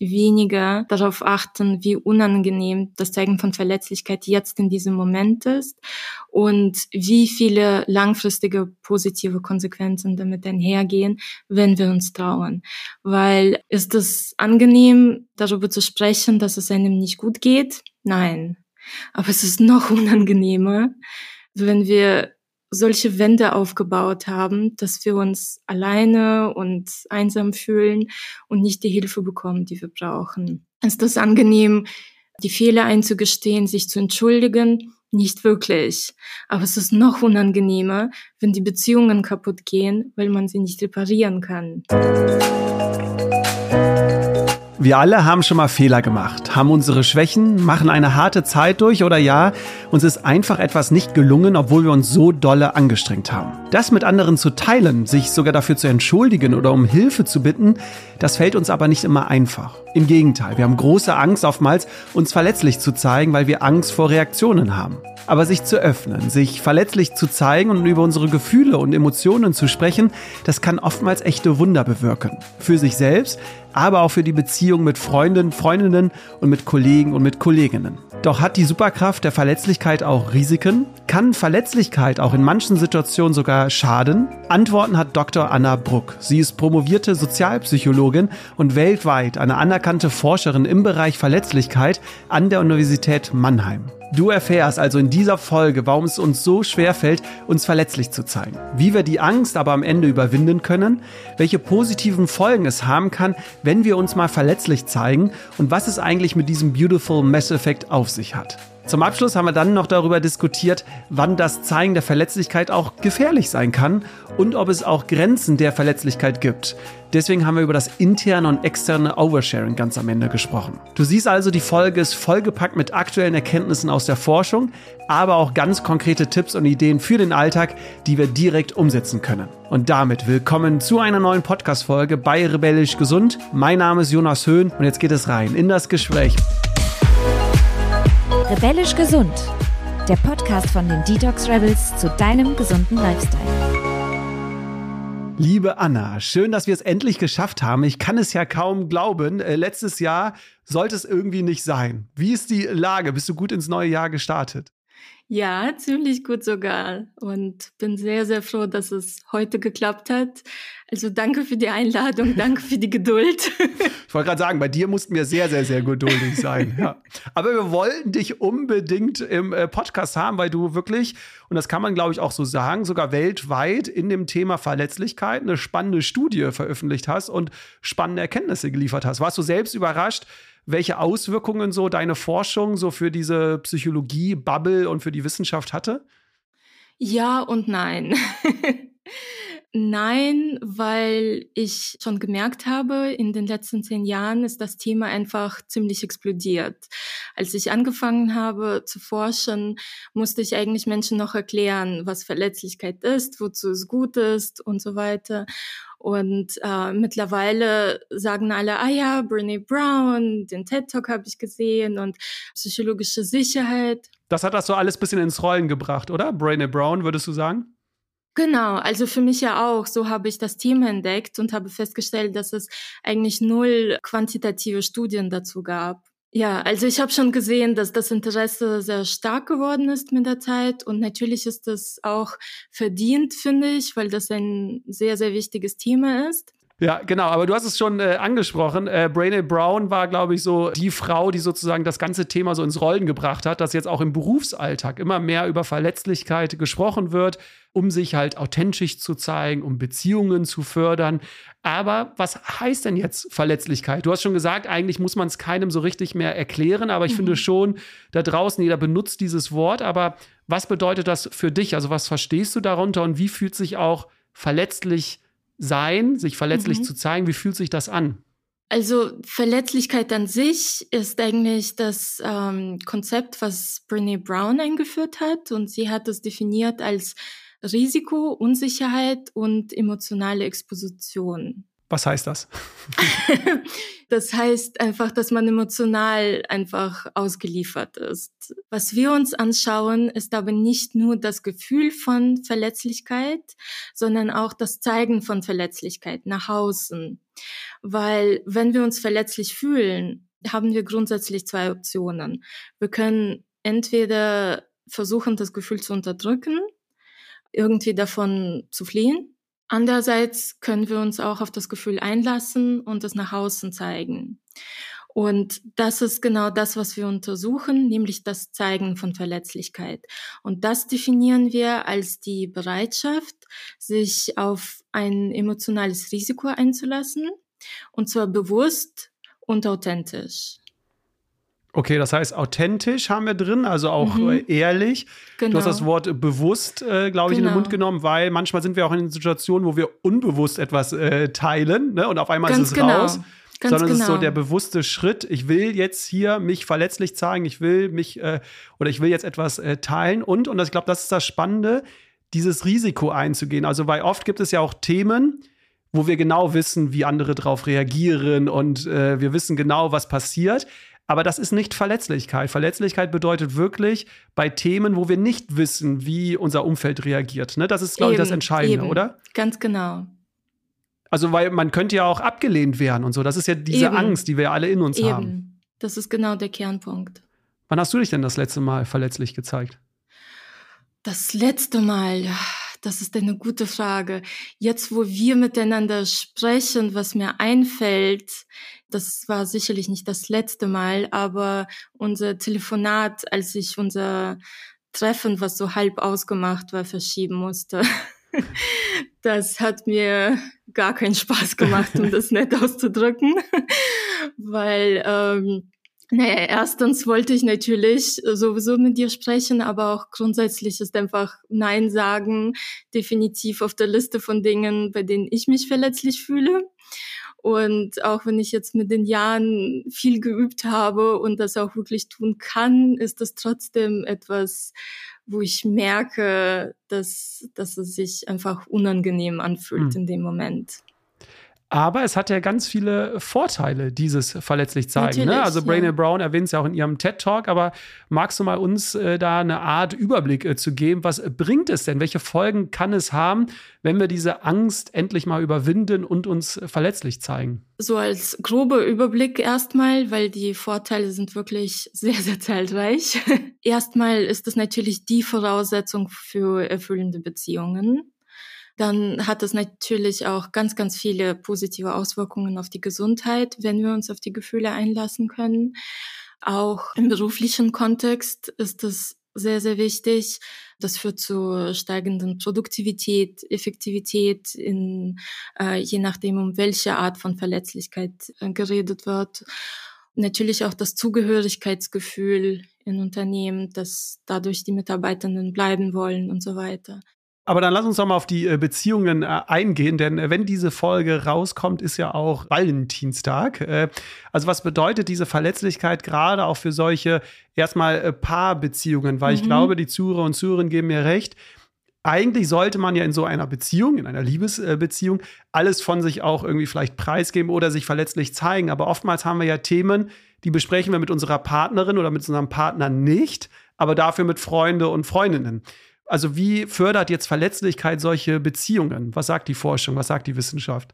weniger darauf achten, wie unangenehm das Zeigen von Verletzlichkeit jetzt in diesem Moment ist und wie viele langfristige positive Konsequenzen damit einhergehen, wenn wir uns trauen. Weil ist es angenehm, darüber zu sprechen, dass es einem nicht gut geht? Nein. Aber es ist noch unangenehmer, wenn wir solche Wände aufgebaut haben, dass wir uns alleine und einsam fühlen und nicht die Hilfe bekommen, die wir brauchen. Ist das angenehm, die Fehler einzugestehen, sich zu entschuldigen? Nicht wirklich. Aber es ist noch unangenehmer, wenn die Beziehungen kaputt gehen, weil man sie nicht reparieren kann. Wir alle haben schon mal Fehler gemacht, haben unsere Schwächen, machen eine harte Zeit durch oder ja, uns ist einfach etwas nicht gelungen, obwohl wir uns so dolle angestrengt haben. Das mit anderen zu teilen, sich sogar dafür zu entschuldigen oder um Hilfe zu bitten, das fällt uns aber nicht immer einfach. Im Gegenteil, wir haben große Angst oftmals, uns verletzlich zu zeigen, weil wir Angst vor Reaktionen haben. Aber sich zu öffnen, sich verletzlich zu zeigen und über unsere Gefühle und Emotionen zu sprechen, das kann oftmals echte Wunder bewirken. Für sich selbst, aber auch für die Beziehung mit Freunden, Freundinnen und mit Kollegen und mit Kolleginnen. Doch hat die Superkraft der Verletzlichkeit auch Risiken? Kann Verletzlichkeit auch in manchen Situationen sogar schaden? Antworten hat Dr. Anna Bruck. Sie ist promovierte Sozialpsychologin und weltweit eine anerkannte Forscherin im Bereich Verletzlichkeit an der Universität Mannheim. Du erfährst also in dieser Folge, warum es uns so schwer fällt, uns verletzlich zu zeigen, wie wir die Angst aber am Ende überwinden können, welche positiven Folgen es haben kann, wenn wir uns mal verletzlich zeigen und was es eigentlich mit diesem Beautiful Mess Effekt auf sich hat. Zum Abschluss haben wir dann noch darüber diskutiert, wann das Zeigen der Verletzlichkeit auch gefährlich sein kann und ob es auch Grenzen der Verletzlichkeit gibt. Deswegen haben wir über das interne und externe Oversharing ganz am Ende gesprochen. Du siehst also, die Folge ist vollgepackt mit aktuellen Erkenntnissen aus der Forschung, aber auch ganz konkrete Tipps und Ideen für den Alltag, die wir direkt umsetzen können. Und damit willkommen zu einer neuen Podcast-Folge bei Rebellisch Gesund. Mein Name ist Jonas Höhn und jetzt geht es rein in das Gespräch. Rebellisch Gesund. Der Podcast von den Detox Rebels zu deinem gesunden Lifestyle. Liebe Anna, schön, dass wir es endlich geschafft haben. Ich kann es ja kaum glauben. Äh, letztes Jahr sollte es irgendwie nicht sein. Wie ist die Lage? Bist du gut ins neue Jahr gestartet? Ja, ziemlich gut sogar. Und bin sehr, sehr froh, dass es heute geklappt hat. Also danke für die Einladung, danke für die Geduld. Ich wollte gerade sagen, bei dir mussten wir sehr, sehr, sehr geduldig sein. Ja. Aber wir wollten dich unbedingt im äh, Podcast haben, weil du wirklich, und das kann man, glaube ich, auch so sagen, sogar weltweit in dem Thema Verletzlichkeit eine spannende Studie veröffentlicht hast und spannende Erkenntnisse geliefert hast. Warst du selbst überrascht, welche Auswirkungen so deine Forschung so für diese Psychologie-Bubble und für die Wissenschaft hatte? Ja und nein. Nein, weil ich schon gemerkt habe, in den letzten zehn Jahren ist das Thema einfach ziemlich explodiert. Als ich angefangen habe zu forschen, musste ich eigentlich Menschen noch erklären, was Verletzlichkeit ist, wozu es gut ist und so weiter. Und äh, mittlerweile sagen alle, ah ja, Brene Brown, den TED Talk habe ich gesehen und psychologische Sicherheit. Das hat das so alles bisschen ins Rollen gebracht, oder? Brene Brown, würdest du sagen? Genau, also für mich ja auch. So habe ich das Thema entdeckt und habe festgestellt, dass es eigentlich null quantitative Studien dazu gab. Ja, also ich habe schon gesehen, dass das Interesse sehr stark geworden ist mit der Zeit und natürlich ist das auch verdient, finde ich, weil das ein sehr, sehr wichtiges Thema ist. Ja, genau, aber du hast es schon äh, angesprochen. Äh, Brene Brown war, glaube ich, so die Frau, die sozusagen das ganze Thema so ins Rollen gebracht hat, dass jetzt auch im Berufsalltag immer mehr über Verletzlichkeit gesprochen wird, um sich halt authentisch zu zeigen, um Beziehungen zu fördern. Aber was heißt denn jetzt Verletzlichkeit? Du hast schon gesagt, eigentlich muss man es keinem so richtig mehr erklären, aber ich mhm. finde schon, da draußen jeder benutzt dieses Wort. Aber was bedeutet das für dich? Also was verstehst du darunter und wie fühlt sich auch verletzlich sein, sich verletzlich mhm. zu zeigen. Wie fühlt sich das an? Also Verletzlichkeit an sich ist eigentlich das ähm, Konzept, was Brene Brown eingeführt hat. Und sie hat es definiert als Risiko, Unsicherheit und emotionale Exposition. Was heißt das? das heißt einfach, dass man emotional einfach ausgeliefert ist. Was wir uns anschauen, ist aber nicht nur das Gefühl von Verletzlichkeit, sondern auch das Zeigen von Verletzlichkeit nach außen. Weil wenn wir uns verletzlich fühlen, haben wir grundsätzlich zwei Optionen. Wir können entweder versuchen, das Gefühl zu unterdrücken, irgendwie davon zu fliehen Andererseits können wir uns auch auf das Gefühl einlassen und es nach außen zeigen. Und das ist genau das, was wir untersuchen, nämlich das Zeigen von Verletzlichkeit. Und das definieren wir als die Bereitschaft, sich auf ein emotionales Risiko einzulassen, und zwar bewusst und authentisch. Okay, das heißt, authentisch haben wir drin, also auch mhm. Äh, ehrlich. Genau. Du hast das genau. Wort bewusst, äh, glaube ich, genau. in den Mund genau. genommen, weil manchmal sind wir auch in Situationen, wo wir unbewusst etwas äh, teilen ne? und auf einmal Ganz ist es genau. raus. Ganz sondern genau. es ist so genau. der bewusste Schritt. Ich will jetzt hier mich verletzlich zeigen, ich will mich äh, oder ich will jetzt etwas äh, teilen und, und ich glaube, das ist das Spannende, dieses Risiko einzugehen. Also, weil oft gibt es ja auch Themen, wo wir genau wissen, wie andere darauf reagieren und äh, wir wissen genau, was passiert. Aber das ist nicht Verletzlichkeit. Verletzlichkeit bedeutet wirklich bei Themen, wo wir nicht wissen, wie unser Umfeld reagiert. Ne? Das ist, glaube ich, das Entscheidende, eben. oder? Ganz genau. Also, weil man könnte ja auch abgelehnt werden und so. Das ist ja diese eben. Angst, die wir alle in uns eben. haben. Das ist genau der Kernpunkt. Wann hast du dich denn das letzte Mal verletzlich gezeigt? Das letzte Mal, das ist eine gute Frage. Jetzt, wo wir miteinander sprechen, was mir einfällt, das war sicherlich nicht das letzte Mal, aber unser Telefonat, als ich unser Treffen, was so halb ausgemacht war, verschieben musste. Das hat mir gar keinen Spaß gemacht, um das nett auszudrücken, weil ähm, naja, erstens wollte ich natürlich sowieso mit dir sprechen, aber auch grundsätzlich ist einfach Nein sagen definitiv auf der Liste von Dingen, bei denen ich mich verletzlich fühle. Und auch wenn ich jetzt mit den Jahren viel geübt habe und das auch wirklich tun kann, ist das trotzdem etwas, wo ich merke, dass, dass es sich einfach unangenehm anfühlt mhm. in dem Moment. Aber es hat ja ganz viele Vorteile, dieses verletzlich zeigen. Ne? Also Brainy ja. Brown erwähnt es ja auch in ihrem TED Talk. Aber magst du mal uns äh, da eine Art Überblick äh, zu geben? Was bringt es denn? Welche Folgen kann es haben, wenn wir diese Angst endlich mal überwinden und uns äh, verletzlich zeigen? So als grober Überblick erstmal, weil die Vorteile sind wirklich sehr, sehr zahlreich. erstmal ist es natürlich die Voraussetzung für erfüllende Beziehungen dann hat das natürlich auch ganz, ganz viele positive Auswirkungen auf die Gesundheit, wenn wir uns auf die Gefühle einlassen können. Auch im beruflichen Kontext ist es sehr, sehr wichtig. Das führt zu steigenden Produktivität, Effektivität, in, äh, je nachdem, um welche Art von Verletzlichkeit äh, geredet wird. Natürlich auch das Zugehörigkeitsgefühl in Unternehmen, dass dadurch die Mitarbeitenden bleiben wollen und so weiter. Aber dann lass uns doch mal auf die äh, Beziehungen äh, eingehen, denn äh, wenn diese Folge rauskommt, ist ja auch Valentinstag. also was bedeutet diese Verletzlichkeit gerade auch für solche erstmal Paarbeziehungen? Weil mhm. ich glaube, die Zuhörer und Zuhörerinnen geben mir recht. Eigentlich sollte man ja in so einer Beziehung, in einer Liebesbeziehung, alles von sich auch irgendwie vielleicht preisgeben oder sich verletzlich zeigen. Aber oftmals haben wir ja Themen, die besprechen wir mit unserer Partnerin oder mit unserem Partner nicht, aber dafür mit Freunde und Freundinnen. Also wie fördert jetzt Verletzlichkeit solche Beziehungen? Was sagt die Forschung? Was sagt die Wissenschaft?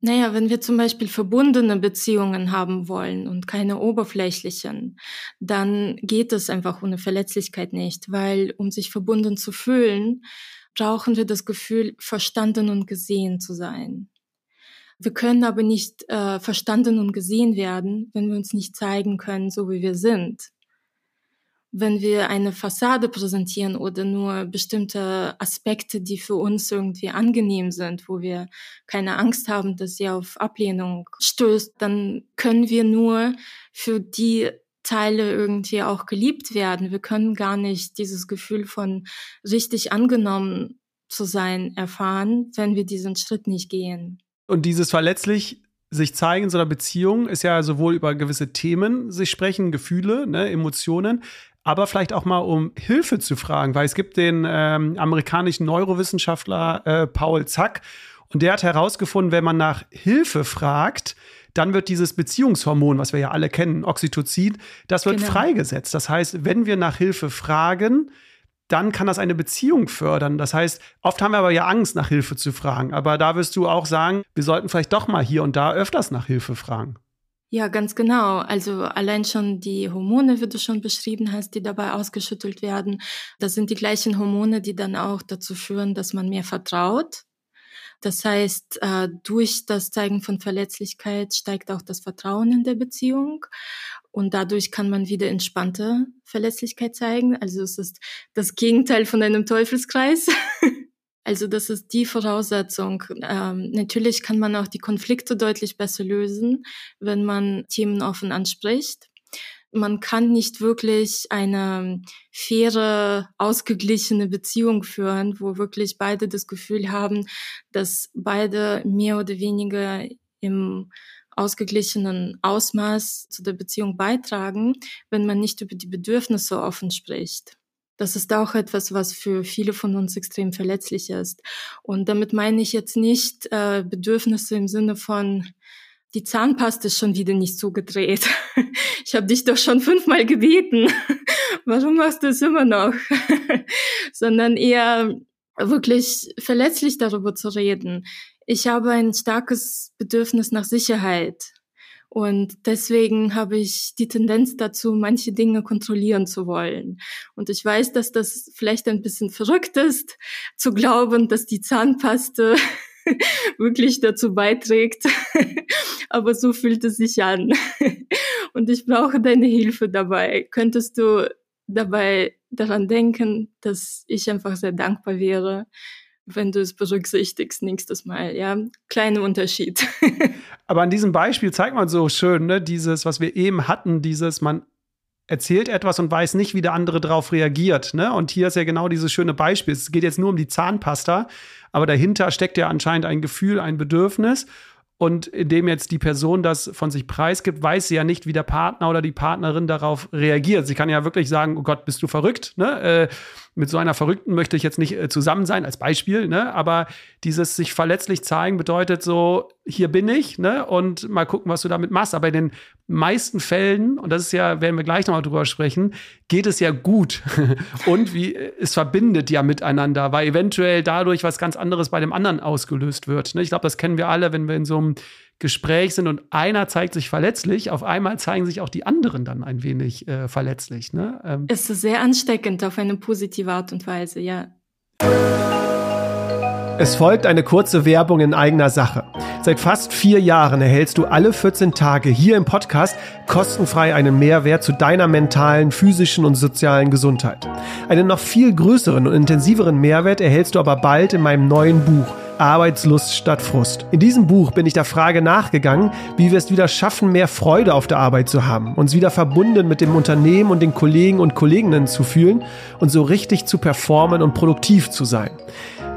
Naja, wenn wir zum Beispiel verbundene Beziehungen haben wollen und keine oberflächlichen, dann geht es einfach ohne Verletzlichkeit nicht, weil um sich verbunden zu fühlen, brauchen wir das Gefühl, verstanden und gesehen zu sein. Wir können aber nicht äh, verstanden und gesehen werden, wenn wir uns nicht zeigen können, so wie wir sind wenn wir eine Fassade präsentieren oder nur bestimmte Aspekte, die für uns irgendwie angenehm sind, wo wir keine Angst haben, dass sie auf Ablehnung stößt, dann können wir nur für die Teile irgendwie auch geliebt werden. Wir können gar nicht dieses Gefühl von richtig angenommen zu sein erfahren, wenn wir diesen Schritt nicht gehen. Und dieses verletzlich sich zeigen in so einer Beziehung ist ja sowohl über gewisse Themen sich sprechen, Gefühle, ne, Emotionen, aber vielleicht auch mal um Hilfe zu fragen, weil es gibt den ähm, amerikanischen Neurowissenschaftler äh, Paul Zack Und der hat herausgefunden, wenn man nach Hilfe fragt, dann wird dieses Beziehungshormon, was wir ja alle kennen, Oxytocin, das wird genau. freigesetzt. Das heißt, wenn wir nach Hilfe fragen, dann kann das eine Beziehung fördern. Das heißt, oft haben wir aber ja Angst, nach Hilfe zu fragen. Aber da wirst du auch sagen, wir sollten vielleicht doch mal hier und da öfters nach Hilfe fragen. Ja, ganz genau. Also allein schon die Hormone, wie du schon beschrieben hast, die dabei ausgeschüttelt werden, das sind die gleichen Hormone, die dann auch dazu führen, dass man mehr vertraut. Das heißt, äh, durch das Zeigen von Verletzlichkeit steigt auch das Vertrauen in der Beziehung und dadurch kann man wieder entspannte Verletzlichkeit zeigen. Also es ist das Gegenteil von einem Teufelskreis. Also das ist die Voraussetzung. Ähm, natürlich kann man auch die Konflikte deutlich besser lösen, wenn man Themen offen anspricht. Man kann nicht wirklich eine faire, ausgeglichene Beziehung führen, wo wirklich beide das Gefühl haben, dass beide mehr oder weniger im ausgeglichenen Ausmaß zu der Beziehung beitragen, wenn man nicht über die Bedürfnisse offen spricht. Das ist auch etwas, was für viele von uns extrem verletzlich ist. Und damit meine ich jetzt nicht äh, Bedürfnisse im Sinne von, die Zahnpaste ist schon wieder nicht zugedreht. Ich habe dich doch schon fünfmal gebeten. Warum machst du es immer noch? Sondern eher wirklich verletzlich darüber zu reden. Ich habe ein starkes Bedürfnis nach Sicherheit. Und deswegen habe ich die Tendenz dazu, manche Dinge kontrollieren zu wollen. Und ich weiß, dass das vielleicht ein bisschen verrückt ist, zu glauben, dass die Zahnpaste wirklich dazu beiträgt. Aber so fühlt es sich an. Und ich brauche deine Hilfe dabei. Könntest du dabei daran denken, dass ich einfach sehr dankbar wäre, wenn du es berücksichtigst nächstes Mal. Ja, kleiner Unterschied. Aber an diesem Beispiel zeigt man so schön, ne, dieses, was wir eben hatten, dieses, man erzählt etwas und weiß nicht, wie der andere darauf reagiert. Ne? Und hier ist ja genau dieses schöne Beispiel. Es geht jetzt nur um die Zahnpasta, aber dahinter steckt ja anscheinend ein Gefühl, ein Bedürfnis. Und indem jetzt die Person das von sich preisgibt, weiß sie ja nicht, wie der Partner oder die Partnerin darauf reagiert. Sie kann ja wirklich sagen, oh Gott, bist du verrückt? Ne? Äh, mit so einer Verrückten möchte ich jetzt nicht äh, zusammen sein, als Beispiel. Ne? Aber dieses sich verletzlich zeigen bedeutet so, hier bin ich ne? und mal gucken, was du damit machst. Aber in den meisten Fällen, und das ist ja, werden wir gleich nochmal drüber sprechen, geht es ja gut. und wie es verbindet ja miteinander, weil eventuell dadurch was ganz anderes bei dem anderen ausgelöst wird. Ne? Ich glaube, das kennen wir alle, wenn wir in so einem Gespräch sind und einer zeigt sich verletzlich, auf einmal zeigen sich auch die anderen dann ein wenig äh, verletzlich. Ne? Ähm. Es ist sehr ansteckend auf eine positive Art und Weise, ja. Es folgt eine kurze Werbung in eigener Sache. Seit fast vier Jahren erhältst du alle 14 Tage hier im Podcast kostenfrei einen Mehrwert zu deiner mentalen, physischen und sozialen Gesundheit. Einen noch viel größeren und intensiveren Mehrwert erhältst du aber bald in meinem neuen Buch Arbeitslust statt Frust. In diesem Buch bin ich der Frage nachgegangen, wie wir es wieder schaffen, mehr Freude auf der Arbeit zu haben, uns wieder verbunden mit dem Unternehmen und den Kollegen und Kolleginnen zu fühlen und so richtig zu performen und produktiv zu sein.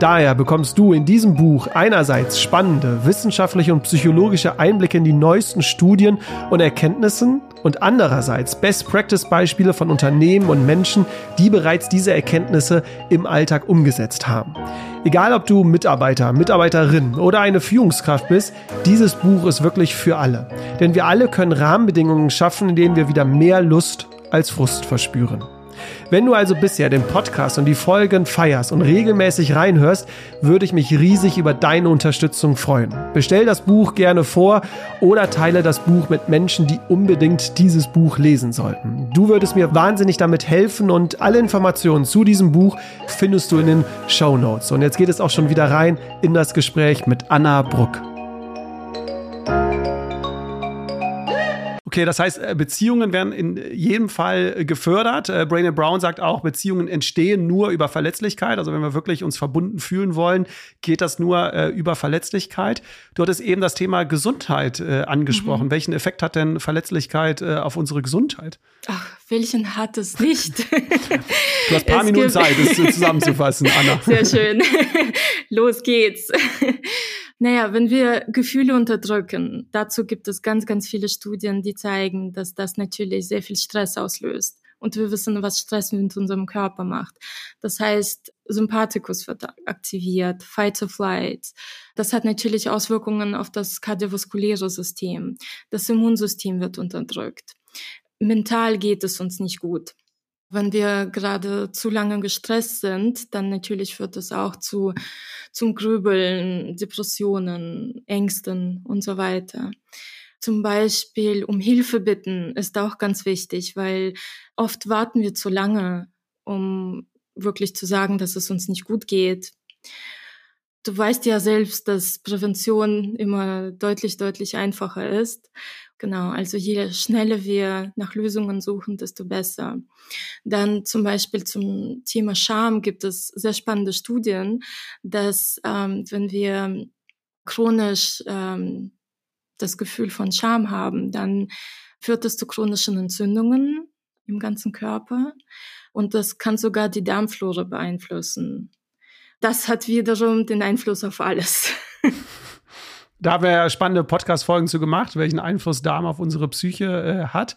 Daher bekommst du in diesem Buch einerseits spannende wissenschaftliche und psychologische Einblicke in die neuesten Studien und Erkenntnissen und andererseits Best-Practice-Beispiele von Unternehmen und Menschen, die bereits diese Erkenntnisse im Alltag umgesetzt haben. Egal ob du Mitarbeiter, Mitarbeiterin oder eine Führungskraft bist, dieses Buch ist wirklich für alle. Denn wir alle können Rahmenbedingungen schaffen, in denen wir wieder mehr Lust als Frust verspüren. Wenn du also bisher den Podcast und die Folgen feierst und regelmäßig reinhörst, würde ich mich riesig über deine Unterstützung freuen. Bestell das Buch gerne vor oder teile das Buch mit Menschen, die unbedingt dieses Buch lesen sollten. Du würdest mir wahnsinnig damit helfen und alle Informationen zu diesem Buch findest du in den Show Notes. Und jetzt geht es auch schon wieder rein in das Gespräch mit Anna Bruck. Okay, das heißt, äh, Beziehungen werden in jedem Fall äh, gefördert. Äh, Brain Brown sagt auch, Beziehungen entstehen nur über Verletzlichkeit. Also wenn wir wirklich uns verbunden fühlen wollen, geht das nur äh, über Verletzlichkeit. Du hattest eben das Thema Gesundheit äh, angesprochen. Mhm. Welchen Effekt hat denn Verletzlichkeit äh, auf unsere Gesundheit? Ach, welchen hat es nicht? du hast ein paar es Minuten Zeit, das zusammenzufassen, Anna. Sehr schön. Los geht's. Naja, wenn wir Gefühle unterdrücken, dazu gibt es ganz, ganz viele Studien, die zeigen, dass das natürlich sehr viel Stress auslöst Und wir wissen, was Stress mit unserem Körper macht. Das heißt, Sympathikus wird aktiviert, Fight or Flight. Das hat natürlich Auswirkungen auf das kardiovaskuläre System. Das Immunsystem wird unterdrückt. Mental geht es uns nicht gut. Wenn wir gerade zu lange gestresst sind, dann natürlich führt es auch zu, zum Grübeln, Depressionen, Ängsten und so weiter. Zum Beispiel um Hilfe bitten ist auch ganz wichtig, weil oft warten wir zu lange, um wirklich zu sagen, dass es uns nicht gut geht. Du weißt ja selbst, dass Prävention immer deutlich, deutlich einfacher ist. Genau, also je schneller wir nach Lösungen suchen, desto besser. Dann zum Beispiel zum Thema Scham gibt es sehr spannende Studien, dass ähm, wenn wir chronisch ähm, das Gefühl von Scham haben, dann führt das zu chronischen Entzündungen im ganzen Körper und das kann sogar die Darmflora beeinflussen. Das hat wiederum den Einfluss auf alles. Da haben wir ja spannende Podcast-Folgen zu gemacht, welchen Einfluss Darm auf unsere Psyche äh, hat.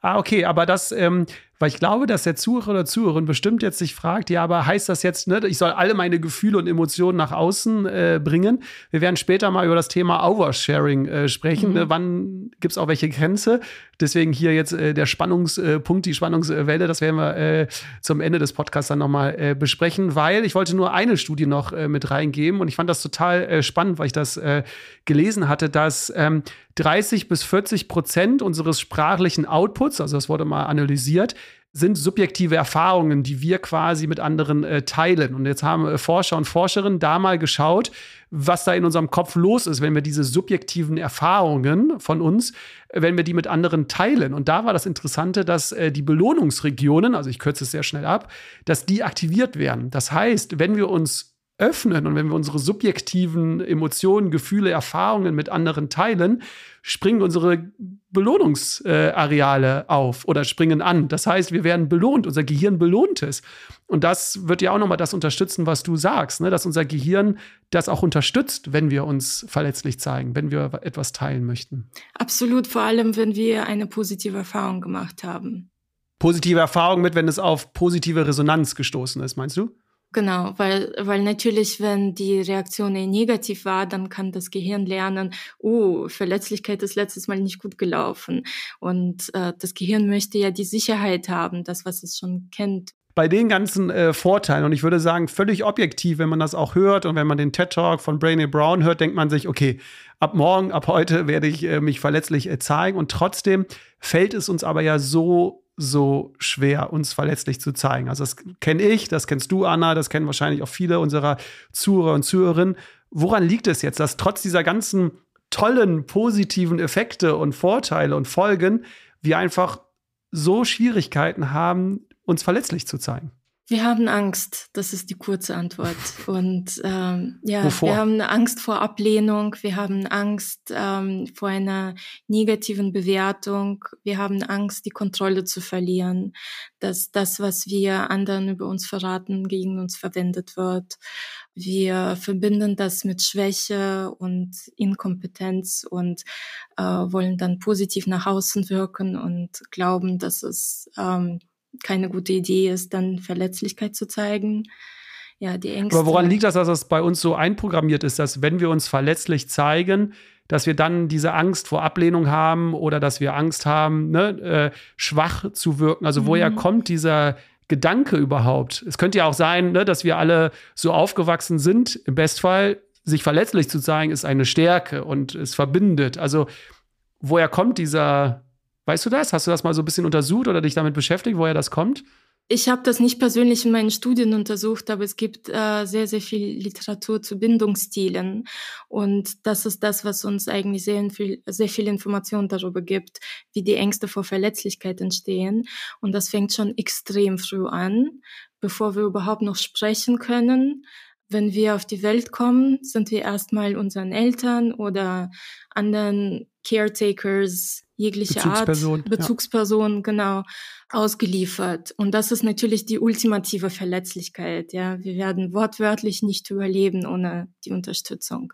Ah, okay, aber das, ähm, weil ich glaube, dass der Zuhörer oder Zuhörerin bestimmt jetzt sich fragt, ja, aber heißt das jetzt, ne, ich soll alle meine Gefühle und Emotionen nach außen äh, bringen? Wir werden später mal über das Thema Oversharing äh, sprechen. Mhm. Ne? Wann gibt es auch welche Grenze? Deswegen hier jetzt äh, der Spannungspunkt, die Spannungswelle, das werden wir äh, zum Ende des Podcasts dann nochmal äh, besprechen, weil ich wollte nur eine Studie noch äh, mit reingeben und ich fand das total äh, spannend, weil ich das äh, gelesen hatte, dass ähm, 30 bis 40 Prozent unseres sprachlichen Outputs, also das wurde mal analysiert, sind subjektive Erfahrungen, die wir quasi mit anderen äh, teilen. Und jetzt haben äh, Forscher und Forscherinnen da mal geschaut, was da in unserem Kopf los ist, wenn wir diese subjektiven Erfahrungen von uns, äh, wenn wir die mit anderen teilen. Und da war das Interessante, dass äh, die Belohnungsregionen, also ich kürze es sehr schnell ab, dass die aktiviert werden. Das heißt, wenn wir uns öffnen und wenn wir unsere subjektiven Emotionen, Gefühle, Erfahrungen mit anderen teilen, springen unsere Belohnungsareale auf oder springen an. Das heißt, wir werden belohnt, unser Gehirn belohnt es. Und das wird ja auch nochmal das unterstützen, was du sagst, ne? dass unser Gehirn das auch unterstützt, wenn wir uns verletzlich zeigen, wenn wir etwas teilen möchten. Absolut, vor allem, wenn wir eine positive Erfahrung gemacht haben. Positive Erfahrung mit, wenn es auf positive Resonanz gestoßen ist, meinst du? Genau, weil, weil natürlich, wenn die Reaktion negativ war, dann kann das Gehirn lernen, oh, Verletzlichkeit ist letztes Mal nicht gut gelaufen. Und äh, das Gehirn möchte ja die Sicherheit haben, das, was es schon kennt. Bei den ganzen äh, Vorteilen, und ich würde sagen, völlig objektiv, wenn man das auch hört und wenn man den TED Talk von Brainy Brown hört, denkt man sich, okay, ab morgen, ab heute werde ich äh, mich verletzlich äh, zeigen. Und trotzdem fällt es uns aber ja so so schwer, uns verletzlich zu zeigen. Also das kenne ich, das kennst du, Anna, das kennen wahrscheinlich auch viele unserer Zuhörer und Zuhörerinnen. Woran liegt es jetzt, dass trotz dieser ganzen tollen positiven Effekte und Vorteile und Folgen wir einfach so Schwierigkeiten haben, uns verletzlich zu zeigen? Wir haben Angst, das ist die kurze Antwort. Und ähm, ja, Wovor? wir haben Angst vor Ablehnung, wir haben Angst ähm, vor einer negativen Bewertung, wir haben Angst, die Kontrolle zu verlieren, dass das, was wir anderen über uns verraten, gegen uns verwendet wird. Wir verbinden das mit Schwäche und Inkompetenz und äh, wollen dann positiv nach außen wirken und glauben, dass es ähm, keine gute Idee ist, dann Verletzlichkeit zu zeigen. Ja, die Ängste. Aber woran liegt das, dass das bei uns so einprogrammiert ist, dass wenn wir uns verletzlich zeigen, dass wir dann diese Angst vor Ablehnung haben oder dass wir Angst haben, ne, äh, schwach zu wirken? Also mhm. woher kommt dieser Gedanke überhaupt? Es könnte ja auch sein, ne, dass wir alle so aufgewachsen sind. Im Bestfall sich verletzlich zu zeigen, ist eine Stärke und es verbindet. Also woher kommt dieser Weißt du das? Hast du das mal so ein bisschen untersucht oder dich damit beschäftigt, woher das kommt? Ich habe das nicht persönlich in meinen Studien untersucht, aber es gibt äh, sehr, sehr viel Literatur zu Bindungsstilen. Und das ist das, was uns eigentlich sehr viel, sehr viel Information darüber gibt, wie die Ängste vor Verletzlichkeit entstehen. Und das fängt schon extrem früh an, bevor wir überhaupt noch sprechen können. Wenn wir auf die Welt kommen, sind wir erstmal unseren Eltern oder anderen Caretakers jegliche Bezugsperson, Art, Bezugsperson, ja. genau, ausgeliefert. Und das ist natürlich die ultimative Verletzlichkeit. Ja, wir werden wortwörtlich nicht überleben ohne die Unterstützung.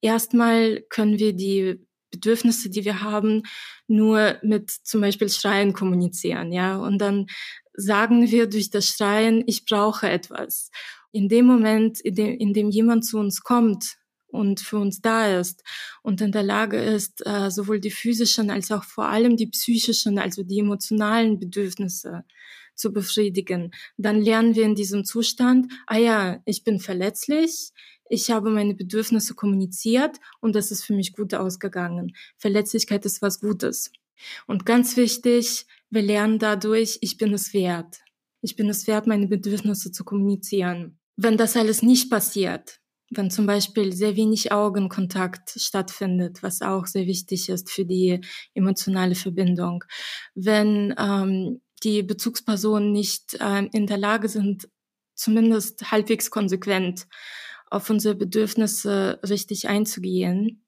Erstmal können wir die Bedürfnisse, die wir haben, nur mit zum Beispiel Schreien kommunizieren, ja. Und dann sagen wir durch das Schreien, ich brauche etwas. In dem Moment, in dem, in dem jemand zu uns kommt und für uns da ist und in der Lage ist, äh, sowohl die physischen als auch vor allem die psychischen, also die emotionalen Bedürfnisse zu befriedigen, dann lernen wir in diesem Zustand, ah ja, ich bin verletzlich, ich habe meine Bedürfnisse kommuniziert und das ist für mich gut ausgegangen. Verletzlichkeit ist was Gutes. Und ganz wichtig, wir lernen dadurch, ich bin es wert. Ich bin es wert, meine Bedürfnisse zu kommunizieren. Wenn das alles nicht passiert, wenn zum Beispiel sehr wenig Augenkontakt stattfindet, was auch sehr wichtig ist für die emotionale Verbindung, wenn ähm, die Bezugspersonen nicht äh, in der Lage sind, zumindest halbwegs konsequent auf unsere Bedürfnisse richtig einzugehen,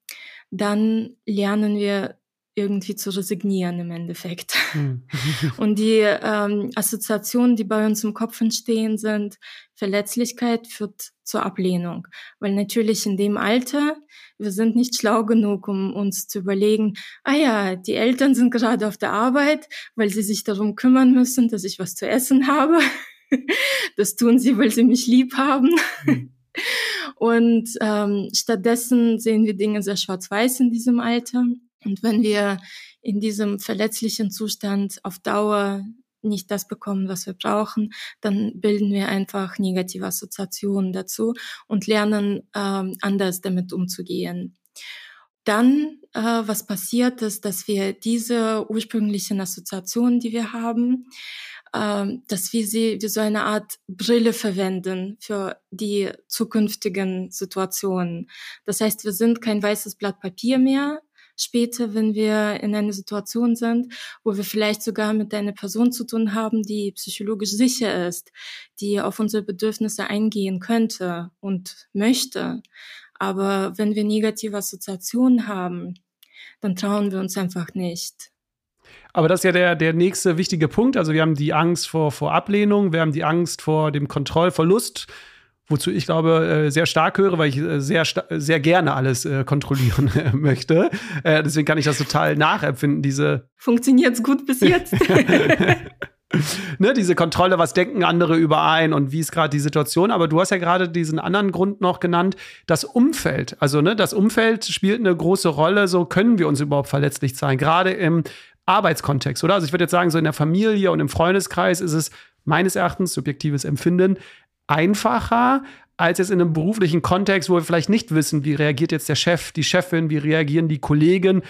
dann lernen wir irgendwie zu resignieren im Endeffekt. Hm. Und die ähm, Assoziationen, die bei uns im Kopf entstehen, sind Verletzlichkeit führt zur Ablehnung. Weil natürlich in dem Alter, wir sind nicht schlau genug, um uns zu überlegen, ah ja, die Eltern sind gerade auf der Arbeit, weil sie sich darum kümmern müssen, dass ich was zu essen habe. Das tun sie, weil sie mich lieb haben. Hm. Und ähm, stattdessen sehen wir Dinge sehr schwarz-weiß in diesem Alter. Und wenn wir in diesem verletzlichen Zustand auf Dauer nicht das bekommen, was wir brauchen, dann bilden wir einfach negative Assoziationen dazu und lernen ähm, anders damit umzugehen. Dann, äh, was passiert ist, dass wir diese ursprünglichen Assoziationen, die wir haben, ähm, dass wir sie wie so eine Art Brille verwenden für die zukünftigen Situationen. Das heißt, wir sind kein weißes Blatt Papier mehr. Später, wenn wir in einer Situation sind, wo wir vielleicht sogar mit einer Person zu tun haben, die psychologisch sicher ist, die auf unsere Bedürfnisse eingehen könnte und möchte. Aber wenn wir negative Assoziationen haben, dann trauen wir uns einfach nicht. Aber das ist ja der, der nächste wichtige Punkt. Also wir haben die Angst vor, vor Ablehnung, wir haben die Angst vor dem Kontrollverlust, wozu ich glaube äh, sehr stark höre, weil ich äh, sehr, sehr gerne alles äh, kontrollieren möchte. deswegen kann ich das total nachempfinden, diese. Funktioniert's gut bis jetzt? ne, diese Kontrolle, was denken andere überein und wie ist gerade die Situation. Aber du hast ja gerade diesen anderen Grund noch genannt, das Umfeld. Also ne, das Umfeld spielt eine große Rolle. So können wir uns überhaupt verletzlich sein, gerade im Arbeitskontext, oder? Also ich würde jetzt sagen, so in der Familie und im Freundeskreis ist es meines Erachtens, subjektives Empfinden, einfacher, als jetzt in einem beruflichen Kontext, wo wir vielleicht nicht wissen, wie reagiert jetzt der Chef, die Chefin, wie reagieren die Kollegen,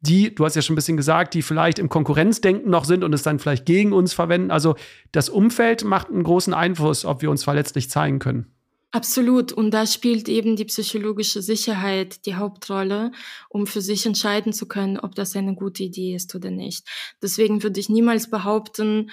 die, du hast ja schon ein bisschen gesagt, die vielleicht im Konkurrenzdenken noch sind und es dann vielleicht gegen uns verwenden. Also das Umfeld macht einen großen Einfluss, ob wir uns verletzlich zeigen können. Absolut. Und da spielt eben die psychologische Sicherheit die Hauptrolle, um für sich entscheiden zu können, ob das eine gute Idee ist oder nicht. Deswegen würde ich niemals behaupten,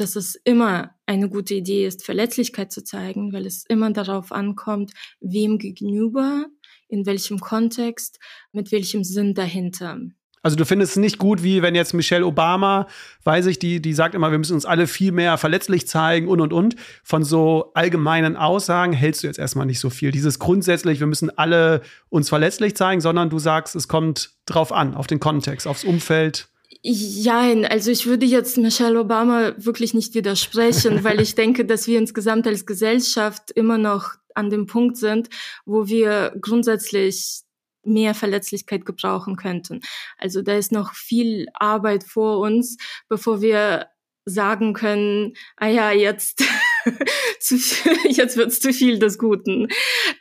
dass es immer eine gute Idee ist, Verletzlichkeit zu zeigen, weil es immer darauf ankommt, wem gegenüber, in welchem Kontext, mit welchem Sinn dahinter. Also du findest es nicht gut, wie wenn jetzt Michelle Obama, weiß ich, die, die sagt immer, wir müssen uns alle viel mehr verletzlich zeigen und und und. Von so allgemeinen Aussagen hältst du jetzt erstmal nicht so viel. Dieses grundsätzlich, wir müssen alle uns verletzlich zeigen, sondern du sagst, es kommt drauf an, auf den Kontext, aufs Umfeld. Ja, also ich würde jetzt Michelle Obama wirklich nicht widersprechen, weil ich denke, dass wir insgesamt als Gesellschaft immer noch an dem Punkt sind, wo wir grundsätzlich mehr Verletzlichkeit gebrauchen könnten. Also da ist noch viel Arbeit vor uns, bevor wir sagen können, ah ja, jetzt, zu, jetzt wird's zu viel des Guten.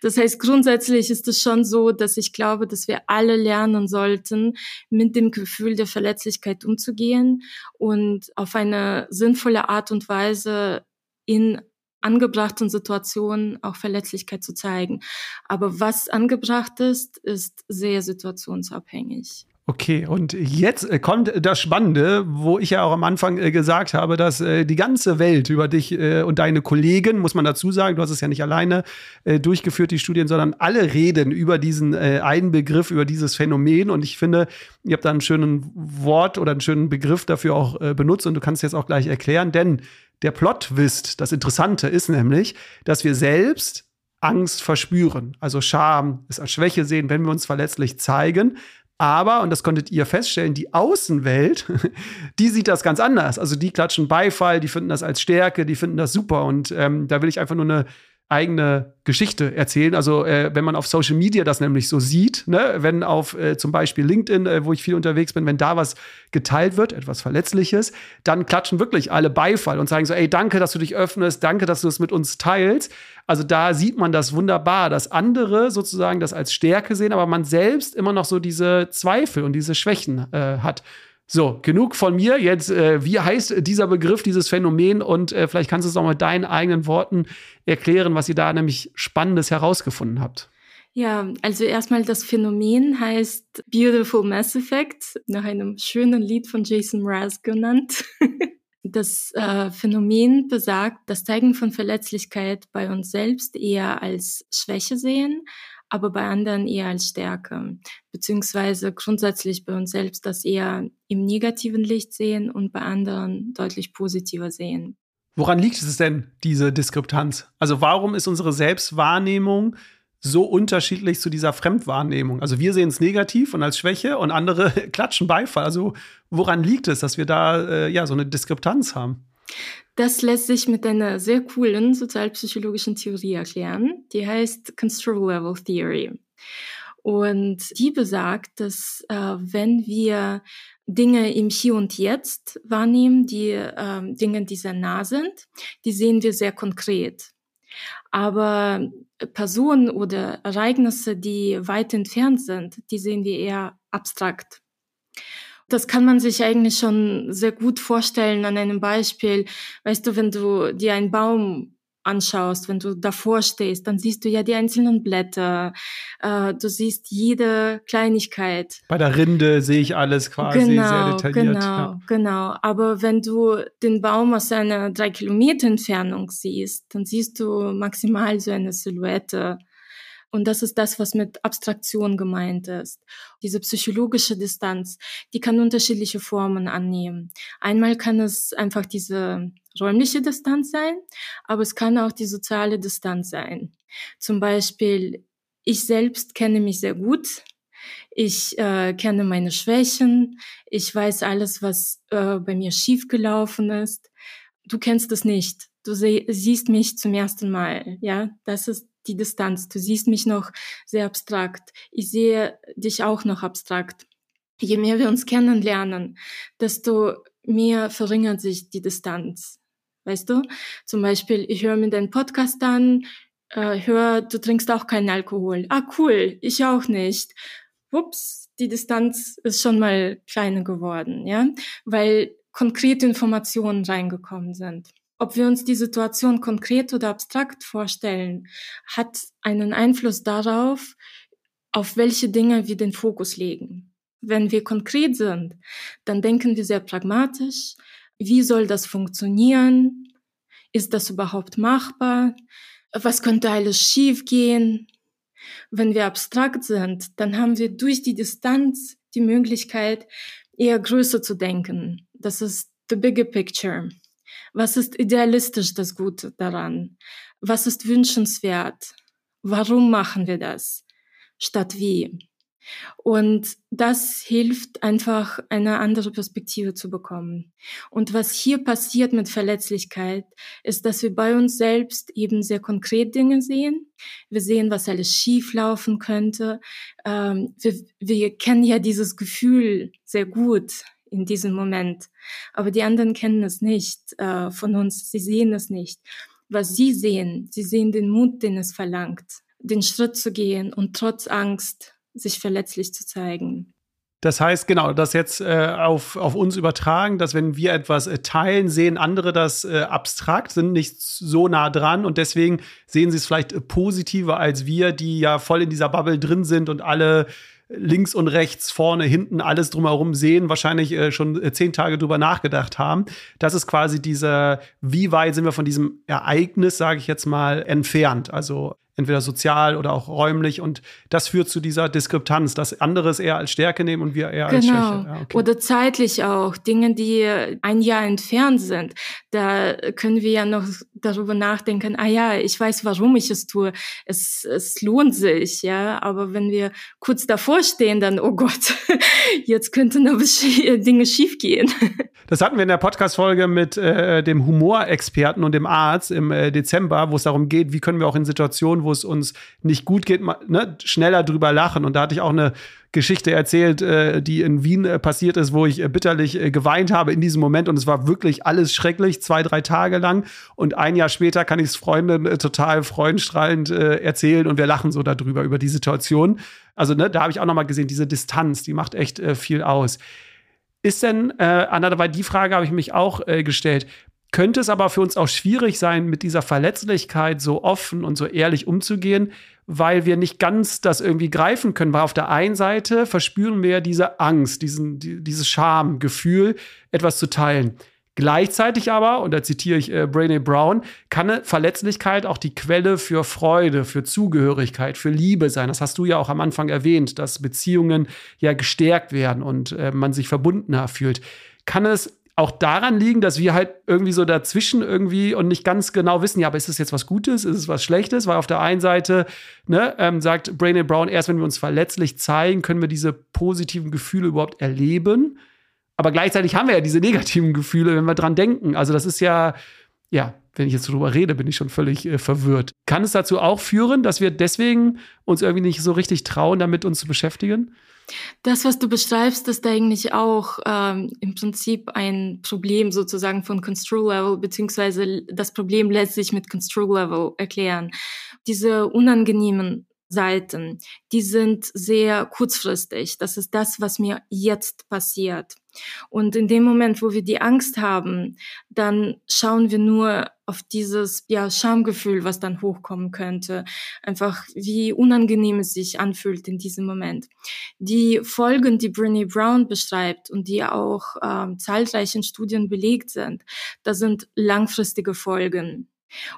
Das heißt, grundsätzlich ist es schon so, dass ich glaube, dass wir alle lernen sollten, mit dem Gefühl der Verletzlichkeit umzugehen und auf eine sinnvolle Art und Weise in angebrachten Situationen auch Verletzlichkeit zu zeigen. Aber was angebracht ist, ist sehr situationsabhängig. Okay, und jetzt äh, kommt das Spannende, wo ich ja auch am Anfang äh, gesagt habe, dass äh, die ganze Welt über dich und deine Kollegen, muss man dazu sagen, du hast es ja nicht alleine durchgeführt, die Studien, sondern alle reden über diesen einen Begriff, über dieses Phänomen. Und ich finde, ihr habt da einen schönen Wort oder einen schönen Begriff dafür auch benutzt. Und du kannst jetzt auch gleich erklären, denn der Plot-Twist, das Interessante ist nämlich, dass wir selbst Angst verspüren, also Scham, es als Schwäche sehen, wenn wir uns verletzlich zeigen, Aber, und das konntet ihr feststellen, die Außenwelt, die sieht das ganz anders. Also die klatschen Beifall, die finden das als Stärke, die finden das super. Und ähm, da will ich einfach nur eine eigene Geschichte erzählen. Also äh, wenn man auf Social Media das nämlich so sieht, ne, wenn auf äh, zum Beispiel LinkedIn, äh, wo ich viel unterwegs bin, wenn da was geteilt wird, etwas Verletzliches, dann klatschen wirklich alle Beifall und sagen so, ey, danke, dass du dich öffnest, danke, dass du es mit uns teilst. Also da sieht man das wunderbar, dass andere sozusagen das als Stärke sehen, aber man selbst immer noch so diese Zweifel und diese Schwächen äh, hat. So, genug von mir. Jetzt, äh, wie heißt dieser Begriff, dieses Phänomen? Und äh, vielleicht kannst du es auch mit deinen eigenen Worten erklären, was ihr da nämlich Spannendes herausgefunden habt. Ja, also erstmal das Phänomen heißt Beautiful Mass Effect, nach einem schönen Lied von Jason Mraz genannt. Das äh, Phänomen besagt, das Zeigen von Verletzlichkeit bei uns selbst eher als Schwäche sehen, aber bei anderen eher als Stärke, beziehungsweise grundsätzlich bei uns selbst das eher im negativen Licht sehen und bei anderen deutlich positiver sehen. Woran liegt es denn, diese Diskrepanz? Also warum ist unsere Selbstwahrnehmung so unterschiedlich zu dieser Fremdwahrnehmung? Also wir sehen es negativ und als Schwäche und andere klatschen Beifall. Also woran liegt es, dass wir da äh, ja so eine Diskrepanz haben? Das lässt sich mit einer sehr coolen sozialpsychologischen Theorie erklären. Die heißt Control Level Theory. Und die besagt, dass äh, wenn wir Dinge im Hier und Jetzt wahrnehmen, die äh, Dinge, die sehr nah sind, die sehen wir sehr konkret. Aber Personen oder Ereignisse, die weit entfernt sind, die sehen wir eher abstrakt. Das kann man sich eigentlich schon sehr gut vorstellen an einem Beispiel. Weißt du, wenn du dir einen Baum anschaust, wenn du davor stehst, dann siehst du ja die einzelnen Blätter, äh, du siehst jede Kleinigkeit. Bei der Rinde sehe ich alles quasi genau, sehr detailliert. Genau, ja. genau. Aber wenn du den Baum aus einer drei Kilometer Entfernung siehst, dann siehst du maximal so eine Silhouette und das ist das, was mit Abstraktion gemeint ist. Diese psychologische Distanz, die kann unterschiedliche Formen annehmen. Einmal kann es einfach diese räumliche Distanz sein, aber es kann auch die soziale Distanz sein. Zum Beispiel, ich selbst kenne mich sehr gut. Ich äh, kenne meine Schwächen. Ich weiß alles, was äh, bei mir schiefgelaufen ist. Du kennst es nicht. Du siehst mich zum ersten Mal. Ja, das ist die Distanz. Du siehst mich noch sehr abstrakt. Ich sehe dich auch noch abstrakt. Je mehr wir uns kennenlernen, desto mehr verringert sich die Distanz. Weißt du? Zum Beispiel, ich höre mir deinen Podcast an, äh, höre, du trinkst auch keinen Alkohol. Ah, cool, ich auch nicht. Ups, die Distanz ist schon mal kleiner geworden, ja, weil konkrete Informationen reingekommen sind. Ob wir uns die Situation konkret oder abstrakt vorstellen, hat einen Einfluss darauf, auf welche Dinge wir den Fokus legen. Wenn wir konkret sind, dann denken wir sehr pragmatisch. Wie soll das funktionieren? Ist das überhaupt machbar? Was könnte alles schiefgehen? Wenn wir abstrakt sind, dann haben wir durch die Distanz die Möglichkeit, eher größer zu denken. Das ist the bigger picture. Was ist idealistisch das Gute daran? Was ist wünschenswert? Warum machen wir das? Statt wie? Und das hilft einfach, eine andere Perspektive zu bekommen. Und was hier passiert mit Verletzlichkeit, ist, dass wir bei uns selbst eben sehr konkret Dinge sehen. Wir sehen, was alles schief laufen könnte. Ähm, wir, wir kennen ja dieses Gefühl sehr gut in diesem Moment. Aber die anderen kennen es nicht äh, von uns, sie sehen es nicht. Was sie sehen, sie sehen den Mut, den es verlangt, den Schritt zu gehen und trotz Angst sich verletzlich zu zeigen. Das heißt, genau, das jetzt äh, auf, auf uns übertragen, dass wenn wir etwas äh, teilen, sehen andere das äh, abstrakt, sind nicht so nah dran und deswegen sehen sie es vielleicht äh, positiver als wir, die ja voll in dieser Bubble drin sind und alle links und rechts, vorne, hinten, alles drumherum sehen, wahrscheinlich äh, schon äh, zehn Tage drüber nachgedacht haben. Das ist quasi dieser, wie weit sind wir von diesem Ereignis, sage ich jetzt mal, entfernt. Also entweder sozial oder auch räumlich. Und das führt zu dieser Diskrepanz, dass andere es eher als Stärke nehmen und wir eher genau. als Schwäche. Ja, okay. Oder zeitlich auch. Dinge, die ein Jahr entfernt sind. Da können wir ja noch darüber nachdenken, ah ja, ich weiß, warum ich es tue. Es, es lohnt sich, ja. Aber wenn wir kurz davor stehen, dann, oh Gott, jetzt könnten aber Dinge schiefgehen. Das hatten wir in der Podcast-Folge mit äh, dem Humorexperten und dem Arzt im äh, Dezember, wo es darum geht, wie können wir auch in Situationen, wo es uns nicht gut geht, ne, schneller drüber lachen. Und da hatte ich auch eine Geschichte erzählt, äh, die in Wien äh, passiert ist, wo ich äh, bitterlich äh, geweint habe in diesem Moment. Und es war wirklich alles schrecklich, zwei, drei Tage lang. Und ein Jahr später kann ich es Freunden äh, total freudenstrahlend äh, erzählen und wir lachen so darüber, über die Situation. Also, ne, da habe ich auch noch mal gesehen, diese Distanz, die macht echt viel aus. Ist denn, äh, Anna, dabei die Frage habe ich mich auch äh, gestellt, könnte es aber für uns auch schwierig sein, mit dieser Verletzlichkeit so offen und so ehrlich umzugehen, weil wir nicht ganz das irgendwie greifen können. Weil auf der einen Seite verspüren wir diese Angst, diesen, die, dieses Schamgefühl, etwas zu teilen. Gleichzeitig aber, und da zitiere ich äh, Brene Brown, kann Verletzlichkeit auch die Quelle für Freude, für Zugehörigkeit, für Liebe sein. Das hast du ja auch am Anfang erwähnt, dass Beziehungen ja gestärkt werden und äh, man sich verbundener fühlt. Kann es auch daran liegen, dass wir halt irgendwie so dazwischen irgendwie und nicht ganz genau wissen, ja, aber ist es jetzt was Gutes, ist es was Schlechtes? Weil auf der einen Seite ne, ähm, sagt Brene Brown, erst wenn wir uns verletzlich zeigen, können wir diese positiven Gefühle überhaupt erleben. Aber gleichzeitig haben wir ja diese negativen Gefühle, wenn wir dran denken. Also das ist ja, ja, wenn ich jetzt darüber rede, bin ich schon völlig äh, verwirrt. Kann es dazu auch führen, dass wir deswegen uns irgendwie nicht so richtig trauen, damit uns zu beschäftigen? Das, was du beschreibst, ist eigentlich auch ähm, im Prinzip ein Problem sozusagen von Construal Level, beziehungsweise das Problem lässt sich mit Construal Level erklären. Diese unangenehmen Seiten, die sind sehr kurzfristig. Das ist das, was mir jetzt passiert. Und in dem Moment, wo wir die Angst haben, dann schauen wir nur auf dieses ja, Schamgefühl, was dann hochkommen könnte. Einfach wie unangenehm es sich anfühlt in diesem Moment. Die Folgen, die Brené Brown beschreibt und die auch ähm, zahlreichen Studien belegt sind, das sind langfristige Folgen.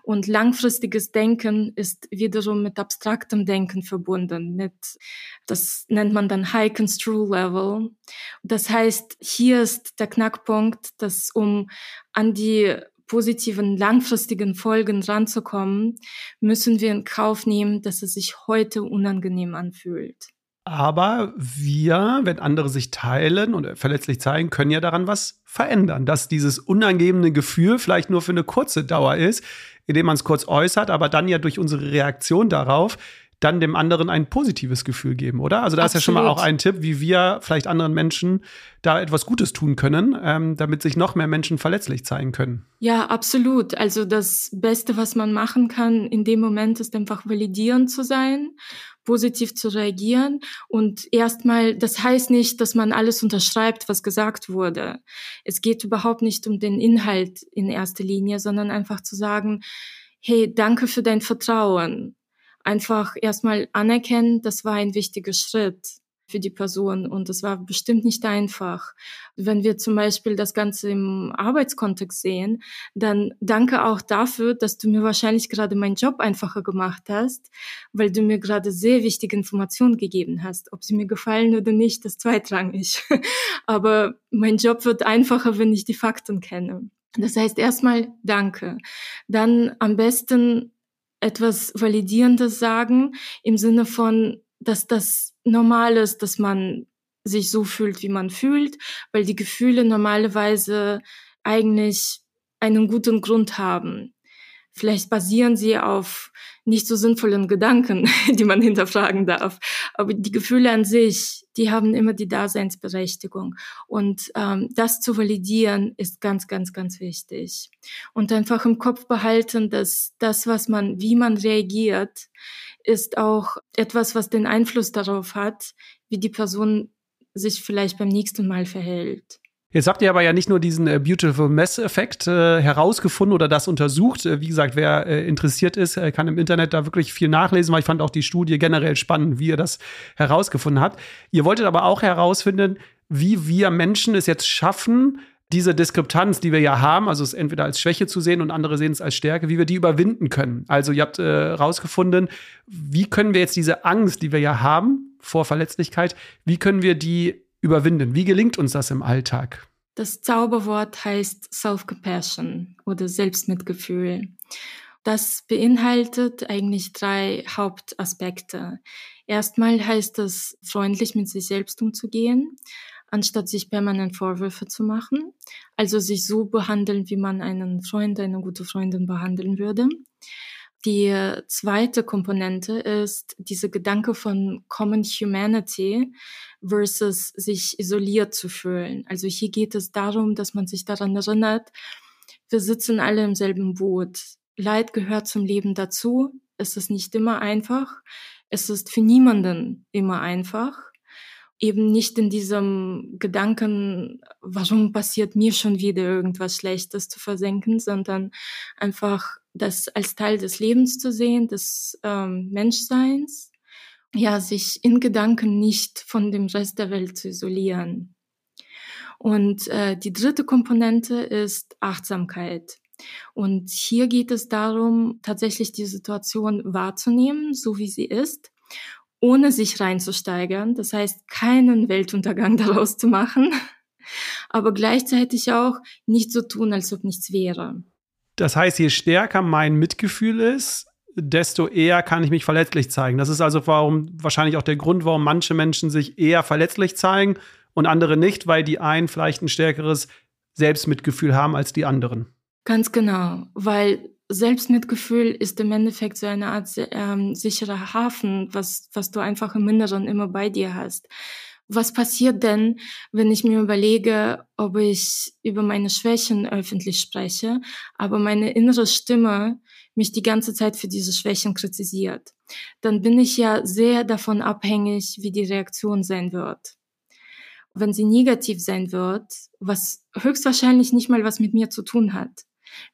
Und langfristiges Denken ist wiederum mit abstraktem Denken verbunden, mit, das nennt man dann High Construal Level. Das heißt, hier ist der Knackpunkt, dass um an die positiven langfristigen Folgen ranzukommen, müssen wir in Kauf nehmen, dass es sich heute unangenehm anfühlt. Aber wir, wenn andere sich teilen und verletzlich zeigen, können ja daran was verändern. Dass dieses unangenehme Gefühl vielleicht nur für eine kurze Dauer ist, indem man es kurz äußert, aber dann ja durch unsere Reaktion darauf dann dem anderen ein positives Gefühl geben, oder? Also da Absolut. ist ja schon mal auch ein Tipp, wie wir vielleicht anderen Menschen da etwas Gutes tun können, ähm, damit sich noch mehr Menschen verletzlich zeigen können. Ja, absolut. Also das Beste, was man machen kann in dem Moment, ist einfach validierend zu sein positiv zu reagieren. Und erstmal, das heißt nicht, dass man alles unterschreibt, was gesagt wurde. Es geht überhaupt nicht um den Inhalt in erster Linie, sondern einfach zu sagen, hey, danke für dein Vertrauen. Einfach erstmal anerkennen, das war ein wichtiger Schritt für die Person. Und es war bestimmt nicht einfach. Wenn wir zum Beispiel das Ganze im Arbeitskontext sehen, dann danke auch dafür, dass du mir wahrscheinlich gerade meinen Job einfacher gemacht hast, weil du mir gerade sehr wichtige Informationen gegeben hast. Ob sie mir gefallen oder nicht, das zweitrangig. Aber mein Job wird einfacher, wenn ich die Fakten kenne. Das heißt erstmal Danke. Dann am besten etwas Validierendes sagen im Sinne von, dass das normal ist, dass man sich so fühlt, wie man fühlt, weil die Gefühle normalerweise eigentlich einen guten Grund haben. Vielleicht basieren sie auf nicht so sinnvollen Gedanken, die man hinterfragen darf. Aber die Gefühle an sich, die haben immer die Daseinsberechtigung. Und ähm, das zu validieren, ist ganz, ganz, ganz wichtig. Und einfach im Kopf behalten, dass das, was man, wie man reagiert, ist auch etwas, was den Einfluss darauf hat, wie die Person sich vielleicht beim nächsten Mal verhält. Jetzt habt ihr aber ja nicht nur diesen äh, Beautiful Mess-Effekt äh, herausgefunden oder das untersucht. Äh, wie gesagt, wer äh, interessiert ist, äh, kann im Internet da wirklich viel nachlesen, weil ich fand auch die Studie generell spannend, wie ihr das herausgefunden habt. Ihr wolltet aber auch herausfinden, wie wir Menschen es jetzt schaffen, diese Diskrepanz, die wir ja haben, also es entweder als Schwäche zu sehen und andere sehen es als Stärke, wie wir die überwinden können. Also ihr habt herausgefunden, wie können wir jetzt diese Angst, die wir ja haben vor Verletzlichkeit, wie können wir die überwinden? Wie gelingt uns das im Alltag? Das Zauberwort heißt Self-Compassion oder Selbstmitgefühl. Das beinhaltet eigentlich drei Hauptaspekte. Erstmal heißt es, freundlich mit sich selbst umzugehen, anstatt sich permanent Vorwürfe zu machen. Also sich so behandeln, wie man einen Freund, eine gute Freundin behandeln würde. Die zweite Komponente ist diese Gedanke von Common Humanity versus sich isoliert zu fühlen. Also hier geht es darum, dass man sich daran erinnert, wir sitzen alle im selben Boot. Leid gehört zum Leben dazu. Es ist nicht immer einfach. Es ist für niemanden immer einfach. Eben nicht in diesem Gedanken, warum passiert mir schon wieder irgendwas Schlechtes zu versenken, sondern einfach das als Teil des Lebens zu sehen, des ähm, Menschseins. Ja, sich in Gedanken nicht von dem Rest der Welt zu isolieren. Und äh, die dritte Komponente ist Achtsamkeit. Und hier geht es darum, tatsächlich die Situation wahrzunehmen, so wie sie ist, ohne sich reinzusteigern. Das heißt, keinen Weltuntergang daraus zu machen, aber gleichzeitig auch nicht so tun, als ob nichts wäre. Das heißt, je stärker mein Mitgefühl ist, desto eher kann ich mich verletzlich zeigen. Das ist also warum wahrscheinlich auch der Grund, warum manche Menschen sich eher verletzlich zeigen und andere nicht, weil die einen vielleicht ein stärkeres Selbstmitgefühl haben als die anderen. Ganz genau, weil Selbstmitgefühl ist im Endeffekt so eine Art ähm, sicherer Hafen, was, was du einfach im Inneren immer bei dir hast. Was passiert denn, wenn ich mir überlege, ob ich über meine Schwächen öffentlich spreche, aber meine innere Stimme mich die ganze Zeit für diese Schwächen kritisiert? Dann bin ich ja sehr davon abhängig, wie die Reaktion sein wird. Wenn sie negativ sein wird, was höchstwahrscheinlich nicht mal was mit mir zu tun hat,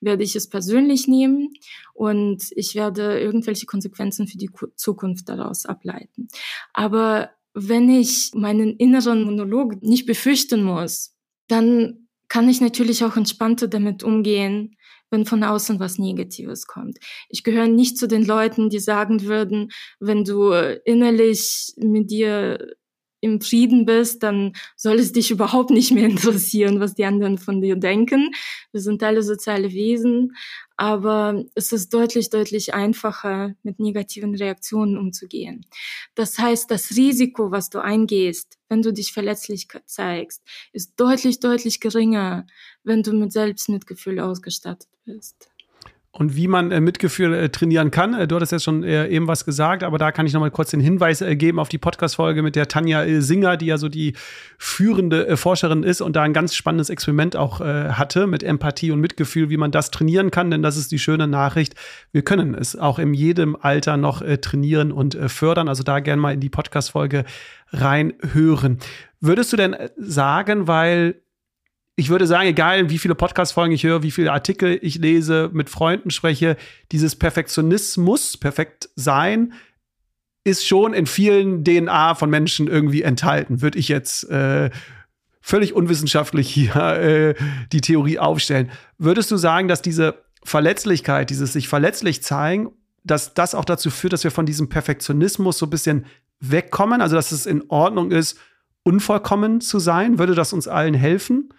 werde ich es persönlich nehmen und ich werde irgendwelche Konsequenzen für die Zukunft daraus ableiten. Aber wenn ich meinen inneren Monolog nicht befürchten muss, dann kann ich natürlich auch entspannter damit umgehen, wenn von außen was Negatives kommt. Ich gehöre nicht zu den Leuten, die sagen würden, wenn du innerlich mit dir im Frieden bist, dann soll es dich überhaupt nicht mehr interessieren, was die anderen von dir denken. Wir sind alle soziale Wesen, aber es ist deutlich, deutlich einfacher, mit negativen Reaktionen umzugehen. Das heißt, das Risiko, was du eingehst, wenn du dich verletzlich zeigst, ist deutlich, deutlich geringer, wenn du mit Selbstmitgefühl ausgestattet bist und wie man äh, Mitgefühl äh, trainieren kann. Äh, du hattest jetzt schon äh, eben was gesagt, aber da kann ich noch mal kurz den Hinweis äh, geben auf die Podcast-Folge mit der Tanja äh, Singer, die ja so die führende Forscherin ist und da ein ganz spannendes Experiment auch hatte mit Empathie und Mitgefühl, wie man das trainieren kann. Denn das ist die schöne Nachricht. Wir können es auch in jedem Alter noch trainieren und fördern. Also da gerne mal in die Podcast-Folge reinhören. Würdest du denn sagen, weil ich würde sagen, egal wie viele Podcast-Folgen ich höre, wie viele Artikel ich lese, mit Freunden spreche, dieses Perfektionismus, perfekt sein, ist schon in vielen DNA von Menschen irgendwie enthalten, würde ich jetzt äh, völlig unwissenschaftlich hier äh, die Theorie aufstellen. Würdest du sagen, dass diese Verletzlichkeit, dieses sich verletzlich zeigen, dass das auch dazu führt, dass wir von diesem Perfektionismus so ein bisschen wegkommen, also dass es in Ordnung ist, unvollkommen zu sein? Würde das uns allen helfen?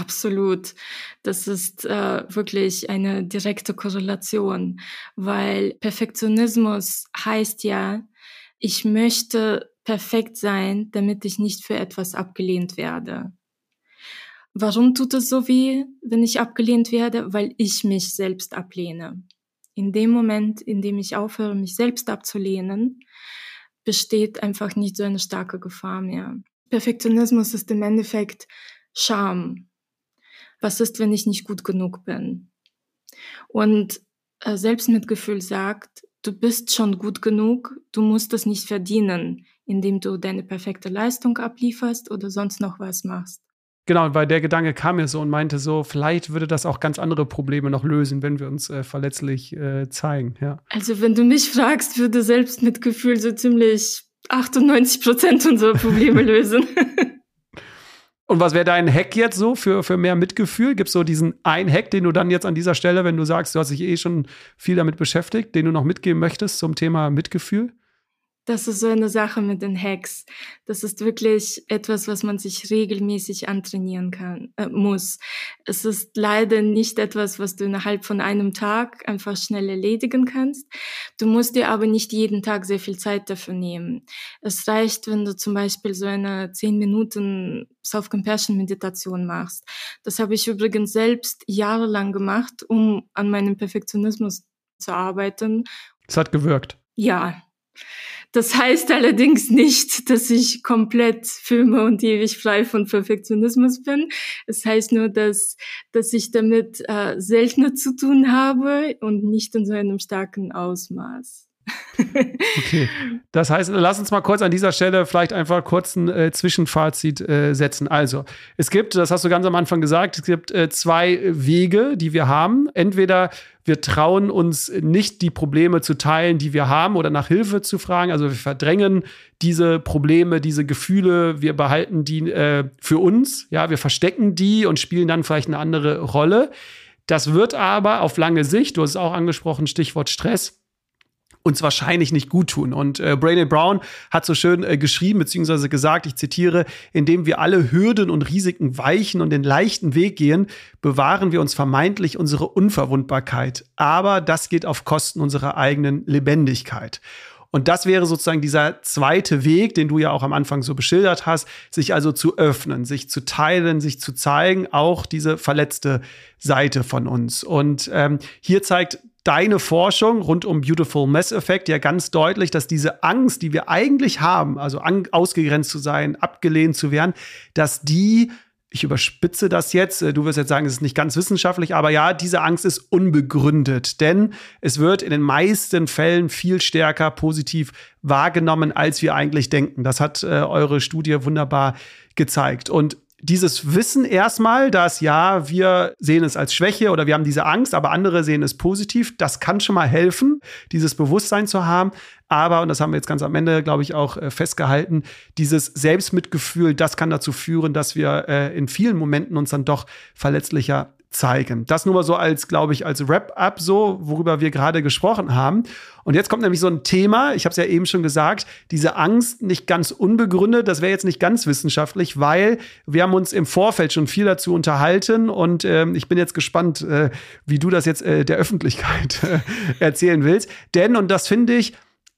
Absolut. Das ist äh, wirklich eine direkte Korrelation, weil Perfektionismus heißt ja, ich möchte perfekt sein, damit ich nicht für etwas abgelehnt werde. Warum tut es so weh, wenn ich abgelehnt werde? Weil ich mich selbst ablehne. In dem Moment, in dem ich aufhöre, mich selbst abzulehnen, besteht einfach nicht so eine starke Gefahr mehr. Perfektionismus ist im Endeffekt Scham was ist, wenn ich nicht gut genug bin? Und äh, Selbstmitgefühl sagt, du bist schon gut genug, du musst es nicht verdienen, indem du deine perfekte Leistung ablieferst oder sonst noch was machst. Genau, weil der Gedanke kam mir so und meinte so, vielleicht würde das auch ganz andere Probleme noch lösen, wenn wir uns äh, verletzlich äh, zeigen. Ja. Also wenn du mich fragst, würde Selbstmitgefühl so ziemlich 98 Prozent unserer Probleme lösen. Und was wäre dein Hack jetzt so für, für mehr Mitgefühl? Gibt es so diesen einen Hack, den du dann jetzt an dieser Stelle, wenn du sagst, du hast dich eh schon viel damit beschäftigt, den du noch mitgeben möchtest zum Thema Mitgefühl? Das ist so eine Sache mit den Hacks. Das ist wirklich etwas, was man sich regelmäßig antrainieren kann, äh, muss. Es ist leider nicht etwas, was du innerhalb von einem Tag einfach schnell erledigen kannst. Du musst dir aber nicht jeden Tag sehr viel Zeit dafür nehmen. Es reicht, wenn du zum Beispiel so eine 10 Minuten Self-Compassion-Meditation machst. Das habe ich übrigens selbst jahrelang gemacht, um an meinem Perfektionismus zu arbeiten. Es hat gewirkt. Ja, das heißt allerdings nicht, dass ich komplett filme und ewig frei von Perfektionismus bin. Es heißt nur, dass, dass ich damit äh, seltener zu tun habe und nicht in so einem starken Ausmaß. Okay. Das heißt, lass uns mal kurz an dieser Stelle vielleicht einfach kurz ein äh, Zwischenfazit äh, setzen. Also, es gibt, das hast du ganz am Anfang gesagt, es gibt äh, zwei Wege, die wir haben. Entweder wir trauen uns nicht, die Probleme zu teilen, die wir haben oder nach Hilfe zu fragen. Also wir verdrängen diese Probleme, diese Gefühle, wir behalten die äh, für uns. Ja, wir verstecken die und spielen dann vielleicht eine andere Rolle. Das wird aber auf lange Sicht, du hast es auch angesprochen, Stichwort Stress, uns wahrscheinlich nicht gut tun. Und äh, Brandon Brown hat so schön äh, geschrieben beziehungsweise gesagt, ich zitiere, indem wir alle Hürden und Risiken weichen und den leichten Weg gehen, bewahren wir uns vermeintlich unsere Unverwundbarkeit. Aber das geht auf Kosten unserer eigenen Lebendigkeit. Und das wäre sozusagen dieser zweite Weg, den du ja auch am Anfang so beschildert hast, sich also zu öffnen, sich zu teilen, sich zu zeigen, auch diese verletzte Seite von uns. Und ähm, hier zeigt deine Forschung rund um Beautiful Mess Effect ja ganz deutlich, dass diese Angst, die wir eigentlich haben, also ausgegrenzt zu sein, abgelehnt zu werden, dass die ich überspitze das jetzt, äh, du wirst jetzt sagen, es ist nicht ganz wissenschaftlich, aber ja, diese Angst ist unbegründet, denn es wird in den meisten Fällen viel stärker positiv wahrgenommen, als wir eigentlich denken. Das hat äh, eure Studie wunderbar gezeigt. Und dieses Wissen erstmal, dass ja, wir sehen es als Schwäche oder wir haben diese Angst, aber andere sehen es positiv, das kann schon mal helfen, dieses Bewusstsein zu haben. Aber, und das haben wir jetzt ganz am Ende, glaube ich, auch äh, festgehalten, dieses Selbstmitgefühl, das kann dazu führen, dass wir äh, in vielen Momenten uns dann doch verletzlicher zeigen. Das nur mal so als, glaube ich, als Wrap-up so, worüber wir gerade gesprochen haben. Und jetzt kommt nämlich so ein Thema, ich habe es ja eben schon gesagt, diese Angst nicht ganz unbegründet, das wäre jetzt nicht ganz wissenschaftlich, weil wir haben uns im Vorfeld schon viel dazu unterhalten und ähm, ich bin jetzt gespannt, äh, wie du das jetzt äh, der Öffentlichkeit äh, erzählen willst. Denn, und das finde ich,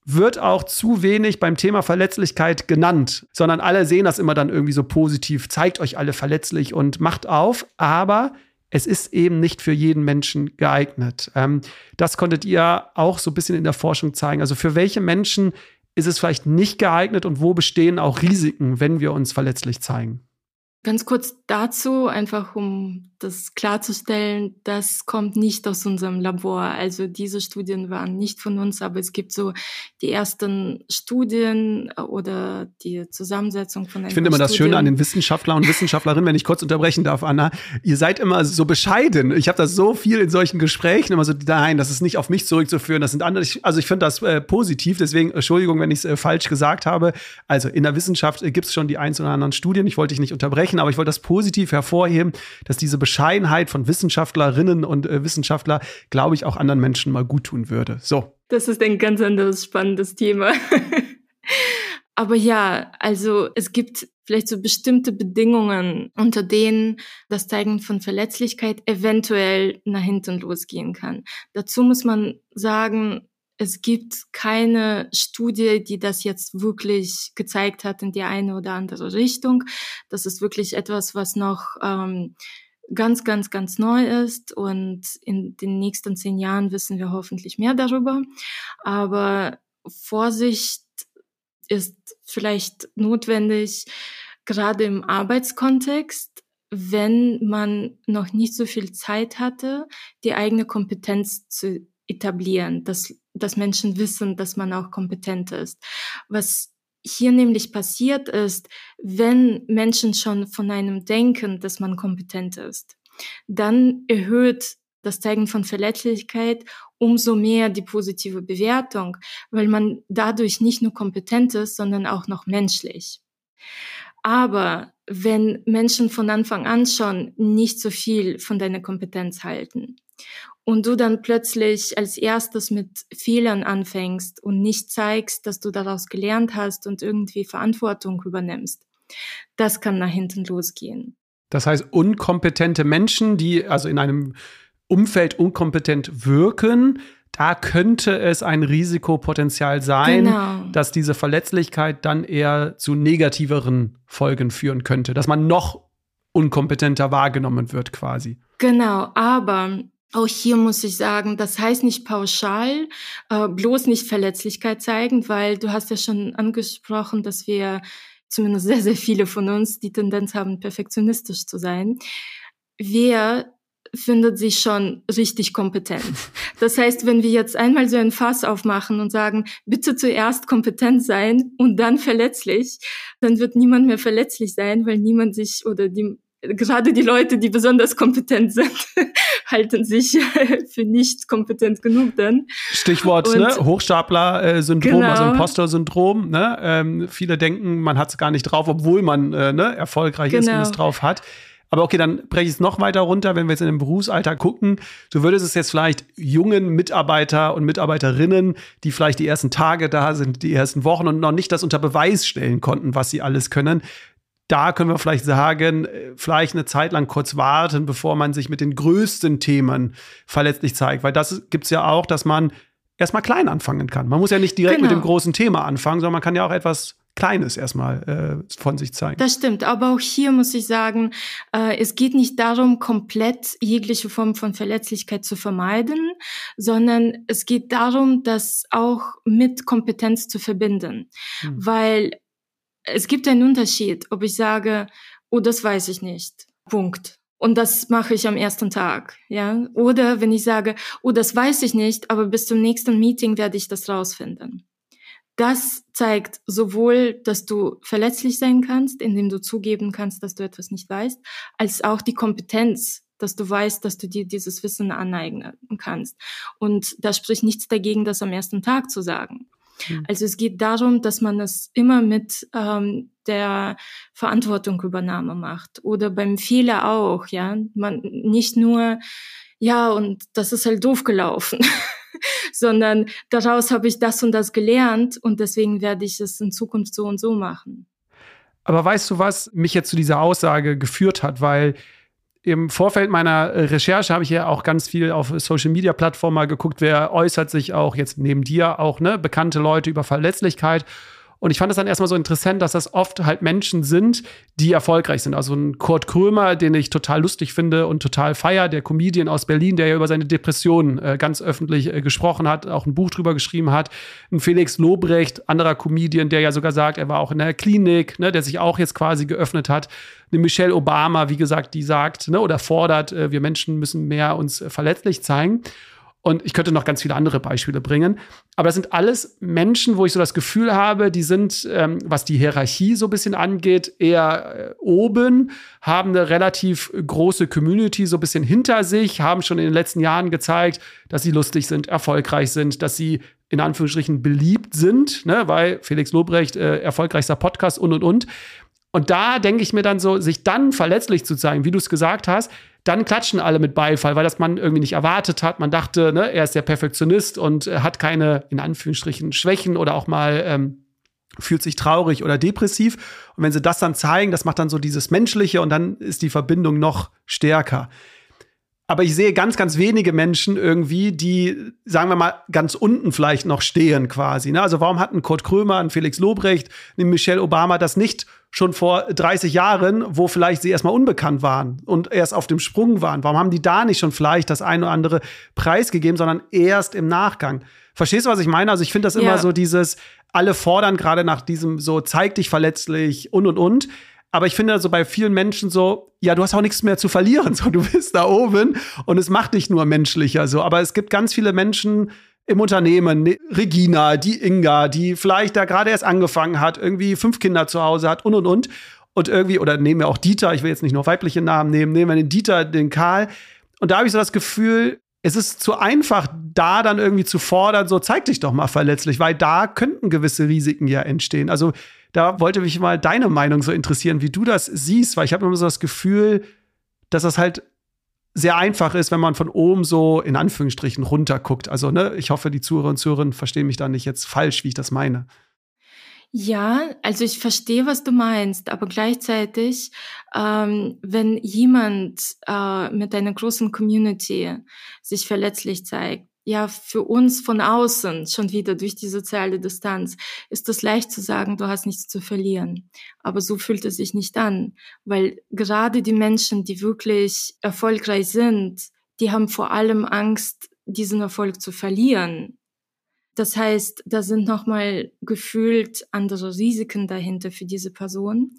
wird auch zu wenig beim Thema Verletzlichkeit genannt, sondern alle sehen das immer dann irgendwie so positiv, zeigt euch alle verletzlich und macht auf, aber es ist eben nicht für jeden Menschen geeignet. Ähm, das konntet ihr auch so ein bisschen in der Forschung zeigen. Also für welche Menschen ist es vielleicht nicht geeignet und wo bestehen auch Risiken, wenn wir uns verletzlich zeigen? Ganz kurz dazu, einfach um das klarzustellen, das kommt nicht aus unserem Labor. Also diese Studien waren nicht von uns, aber es gibt so die ersten Studien oder die Zusammensetzung von Ich finde immer das Schöne an den Wissenschaftlern und Wissenschaftlerinnen, wenn ich kurz unterbrechen darf, Anna, ihr seid immer so bescheiden. Ich habe das so viel in solchen Gesprächen immer so, nein, das ist nicht auf mich zurückzuführen, das sind andere. Also ich finde das äh, positiv, deswegen Entschuldigung, wenn ich es äh, falsch gesagt habe. Also in der Wissenschaft äh, gibt es schon die ein oder anderen Studien, ich wollte dich nicht unterbrechen sprechen, aber ich wollte das positiv hervorheben, dass diese Bescheidenheit von Wissenschaftlerinnen und äh, Wissenschaftler, glaube ich, auch anderen Menschen mal gut tun würde. So. Das ist ein ganz anderes spannendes Thema. Aber ja, also es gibt vielleicht so bestimmte Bedingungen, unter denen das Zeigen von Verletzlichkeit eventuell nach hinten losgehen kann. Dazu muss man sagen, es gibt keine Studie, die das jetzt wirklich gezeigt hat in die eine oder andere Richtung. Das ist wirklich etwas, was noch ähm, ganz, ganz, ganz neu ist. Und in den nächsten zehn Jahren wissen wir hoffentlich mehr darüber. Aber Vorsicht ist vielleicht notwendig, gerade im Arbeitskontext, wenn man noch nicht so viel Zeit hatte, die eigene Kompetenz zu etablieren, dass, dass Menschen wissen, dass man auch kompetent ist. Was hier nämlich passiert ist, wenn Menschen schon von einem denken, dass man kompetent ist, dann erhöht das Zeigen von Verletzlichkeit umso mehr die positive Bewertung, weil man dadurch nicht nur kompetent ist, sondern auch noch menschlich. Aber wenn Menschen von Anfang an schon nicht so viel von deiner Kompetenz halten und du dann plötzlich als erstes mit Fehlern anfängst und nicht zeigst, dass du daraus gelernt hast und irgendwie Verantwortung übernimmst, das kann nach hinten losgehen. Das heißt, unkompetente Menschen, die also in einem Umfeld unkompetent wirken, da könnte es ein Risikopotenzial sein, genau. dass diese Verletzlichkeit dann eher zu negativeren Folgen führen könnte, dass man noch unkompetenter wahrgenommen wird quasi. Genau, aber auch hier muss ich sagen, das heißt nicht pauschal, äh, bloß nicht Verletzlichkeit zeigen, weil du hast ja schon angesprochen, dass wir zumindest sehr, sehr viele von uns die Tendenz haben, perfektionistisch zu sein. Wer findet sich schon richtig kompetent. Das heißt, wenn wir jetzt einmal so ein Fass aufmachen und sagen, bitte zuerst kompetent sein und dann verletzlich, dann wird niemand mehr verletzlich sein, weil niemand sich oder die gerade die Leute, die besonders kompetent sind, halten sich für nicht kompetent genug dann. Stichwort ne? Hochstapler-Syndrom, genau. also Imposter-Syndrom. Ne? Ähm, viele denken, man hat es gar nicht drauf, obwohl man äh, ne, erfolgreich genau. ist und es drauf hat. Aber okay, dann breche ich es noch weiter runter, wenn wir jetzt in den Berufsalltag gucken. Du würdest es jetzt vielleicht jungen Mitarbeiter und Mitarbeiterinnen, die vielleicht die ersten Tage da sind, die ersten Wochen und noch nicht das unter Beweis stellen konnten, was sie alles können, da können wir vielleicht sagen, äh, vielleicht eine Zeit lang kurz warten, bevor man sich mit den größten Themen verletzlich zeigt. Weil das gibt es ja auch, dass man erstmal klein anfangen kann. Man muss ja nicht direkt genau. mit dem großen Thema anfangen, sondern man kann ja auch etwas Kleines erstmal äh, von sich zeigen. Das stimmt, aber auch hier muss ich sagen, äh, es geht nicht darum, komplett jegliche Form von Verletzlichkeit zu vermeiden, sondern es geht darum, das auch mit Kompetenz zu verbinden. Hm. Weil es gibt einen Unterschied, ob ich sage, oh, das weiß ich nicht. Punkt. Und das mache ich am ersten Tag, ja. Oder wenn ich sage, oh, das weiß ich nicht, aber bis zum nächsten Meeting werde ich das rausfinden. Das zeigt sowohl, dass du verletzlich sein kannst, indem du zugeben kannst, dass du etwas nicht weißt, als auch die Kompetenz, dass du weißt, dass du dir dieses Wissen aneignen kannst. Und da spricht nichts dagegen, das am ersten Tag zu sagen. Mhm. Also es geht darum, dass man es immer mit ähm, der Verantwortungübernahme macht oder beim Fehler auch, ja. Man nicht nur, ja, und das ist halt doof gelaufen, sondern daraus habe ich das und das gelernt und deswegen werde ich es in Zukunft so und so machen. Aber weißt du, was mich jetzt zu dieser Aussage geführt hat? Weil im Vorfeld meiner äh, Recherche habe ich ja auch ganz viel auf Social Media Plattformen mal geguckt, wer äußert sich auch jetzt neben dir auch, ne, bekannte Leute über Verletzlichkeit. Und ich fand es dann erstmal so interessant, dass das oft halt Menschen sind, die erfolgreich sind. Also ein Kurt Krömer, den ich total lustig finde und total feier, der Comedian aus Berlin, der ja über seine Depressionen äh, ganz öffentlich äh, gesprochen hat, auch ein Buch drüber geschrieben hat. Ein Felix Lobrecht, anderer Comedian, der ja sogar sagt, er war auch in der Klinik, ne, der sich auch jetzt quasi geöffnet hat. Eine Michelle Obama, wie gesagt, die sagt ne, oder fordert, äh, wir Menschen müssen mehr uns verletzlich zeigen. Und ich könnte noch ganz viele andere Beispiele bringen. Aber das sind alles Menschen, wo ich so das Gefühl habe, die sind, ähm, was die Hierarchie so ein bisschen angeht, eher äh, oben, haben eine relativ große Community so ein bisschen hinter sich, haben schon in den letzten Jahren gezeigt, dass sie lustig sind, erfolgreich sind, dass sie in Anführungsstrichen beliebt sind, ne, weil Felix Lobrecht äh, erfolgreichster Podcast und und und. Und da denke ich mir dann so, sich dann verletzlich zu zeigen, wie du es gesagt hast, dann klatschen alle mit Beifall, weil das man irgendwie nicht erwartet hat. Man dachte, ne, er ist der Perfektionist und äh, hat keine, in Anführungsstrichen, Schwächen oder auch mal ähm, fühlt sich traurig oder depressiv. Und wenn sie das dann zeigen, das macht dann so dieses Menschliche und dann ist die Verbindung noch stärker. Aber ich sehe ganz, ganz wenige Menschen irgendwie, die, sagen wir mal, ganz unten vielleicht noch stehen quasi. Ne? Also warum hatten Kurt Krömer, ein Felix Lobrecht, ein Michelle Obama das nicht schon vor 30 Jahren, wo vielleicht sie erstmal unbekannt waren und erst auf dem Sprung waren? Warum haben die da nicht schon vielleicht das eine oder andere preisgegeben, sondern erst im Nachgang? Verstehst du, was ich meine? Also ich finde das ja. immer so dieses, alle fordern gerade nach diesem so, zeig dich verletzlich und und und. Aber ich finde so also bei vielen Menschen so, ja, du hast auch nichts mehr zu verlieren. So, du bist da oben und es macht dich nur menschlicher. So, aber es gibt ganz viele Menschen, im Unternehmen, ne, Regina, die Inga, die vielleicht da gerade erst angefangen hat, irgendwie fünf Kinder zu Hause hat und und und. Und irgendwie, oder nehmen wir auch Dieter, ich will jetzt nicht nur weibliche Namen nehmen, nehmen wir den Dieter, den Karl. Und da habe ich so das Gefühl, es ist zu einfach, da dann irgendwie zu fordern, so zeig dich doch mal verletzlich, weil da könnten gewisse Risiken ja entstehen. Also da wollte mich mal deine Meinung so interessieren, wie du das siehst, weil ich habe immer so das Gefühl, dass das halt sehr einfach ist, wenn man von oben so in Anführungsstrichen runterguckt. Also, ne, ich hoffe, die Zuhörer und Zuhörerinnen verstehen mich da nicht jetzt falsch, wie ich das meine. Ja, also ich verstehe, was du meinst, aber gleichzeitig, ähm, wenn jemand äh, mit einer großen Community sich verletzlich zeigt, ja, für uns von außen schon wieder durch die soziale Distanz ist es leicht zu sagen, du hast nichts zu verlieren. Aber so fühlt es sich nicht an, weil gerade die Menschen, die wirklich erfolgreich sind, die haben vor allem Angst, diesen Erfolg zu verlieren. Das heißt, da sind nochmal gefühlt andere Risiken dahinter für diese Person.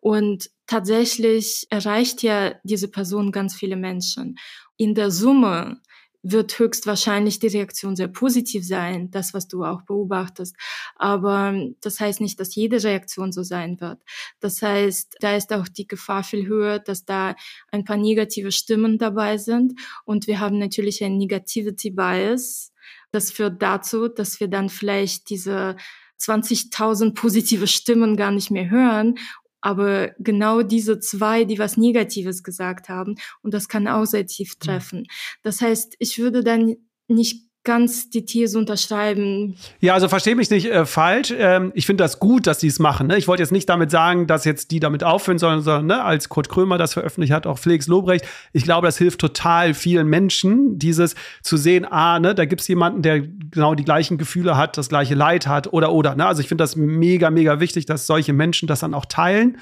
Und tatsächlich erreicht ja diese Person ganz viele Menschen. In der Summe wird höchstwahrscheinlich die Reaktion sehr positiv sein, das, was du auch beobachtest. Aber das heißt nicht, dass jede Reaktion so sein wird. Das heißt, da ist auch die Gefahr viel höher, dass da ein paar negative Stimmen dabei sind. Und wir haben natürlich ein Negativity Bias, das führt dazu, dass wir dann vielleicht diese 20.000 positive Stimmen gar nicht mehr hören aber genau diese zwei, die was Negatives gesagt haben, und das kann auch sehr tief mhm. treffen. Das heißt, ich würde dann nicht ganz die These unterschreiben. Ja, also verstehe mich nicht äh, falsch. Ähm, ich finde das gut, dass die es machen. Ne? Ich wollte jetzt nicht damit sagen, dass jetzt die damit aufhören sollen, sondern ne, als Kurt Krömer das veröffentlicht hat, auch Felix Lobrecht. Ich glaube, das hilft total vielen Menschen, dieses zu sehen, ah, ne, da gibt es jemanden, der genau die gleichen Gefühle hat, das gleiche Leid hat oder oder. Ne? Also ich finde das mega, mega wichtig, dass solche Menschen das dann auch teilen.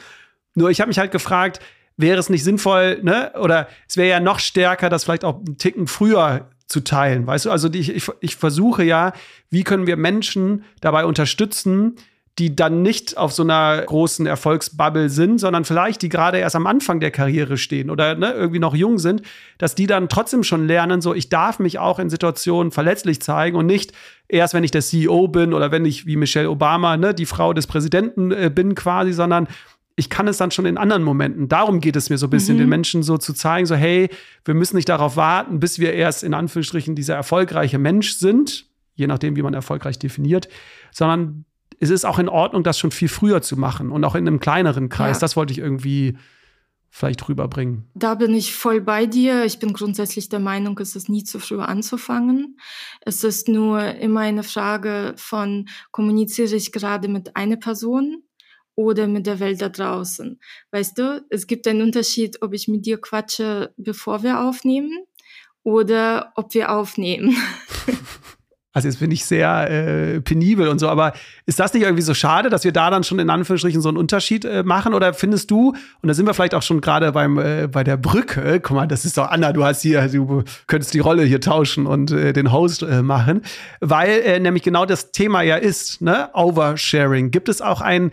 Nur ich habe mich halt gefragt, wäre es nicht sinnvoll, ne? Oder es wäre ja noch stärker, das vielleicht auch einen Ticken früher zu teilen. Weißt du, also ich, ich, ich versuche ja, wie können wir Menschen dabei unterstützen, die dann nicht auf so einer großen Erfolgsbubble sind, sondern vielleicht die gerade erst am Anfang der Karriere stehen oder ne, irgendwie noch jung sind, dass die dann trotzdem schon lernen, so ich darf mich auch in Situationen verletzlich zeigen und nicht erst, wenn ich der CEO bin oder wenn ich wie Michelle Obama ne, die Frau des Präsidenten äh, bin quasi, sondern ich kann es dann schon in anderen Momenten. Darum geht es mir so ein bisschen, mhm. den Menschen so zu zeigen, so hey, wir müssen nicht darauf warten, bis wir erst in Anführungsstrichen dieser erfolgreiche Mensch sind, je nachdem, wie man erfolgreich definiert, sondern es ist auch in Ordnung, das schon viel früher zu machen und auch in einem kleineren Kreis. Ja. Das wollte ich irgendwie vielleicht rüberbringen. Da bin ich voll bei dir. Ich bin grundsätzlich der Meinung, es ist nie zu früh anzufangen. Es ist nur immer eine Frage von, kommuniziere ich gerade mit einer Person oder mit der Welt da draußen. Weißt du, es gibt einen Unterschied, ob ich mit dir quatsche, bevor wir aufnehmen oder ob wir aufnehmen. Also jetzt bin ich sehr äh, penibel und so, aber ist das nicht irgendwie so schade, dass wir da dann schon in Anführungsstrichen so einen Unterschied äh, machen? Oder findest du, und da sind wir vielleicht auch schon gerade beim äh, bei der Brücke, guck mal, das ist doch Anna, du hast hier, du könntest die Rolle hier tauschen und äh, den Host äh, machen, weil äh, nämlich genau das Thema ja ist, ne? Oversharing. Gibt es auch ein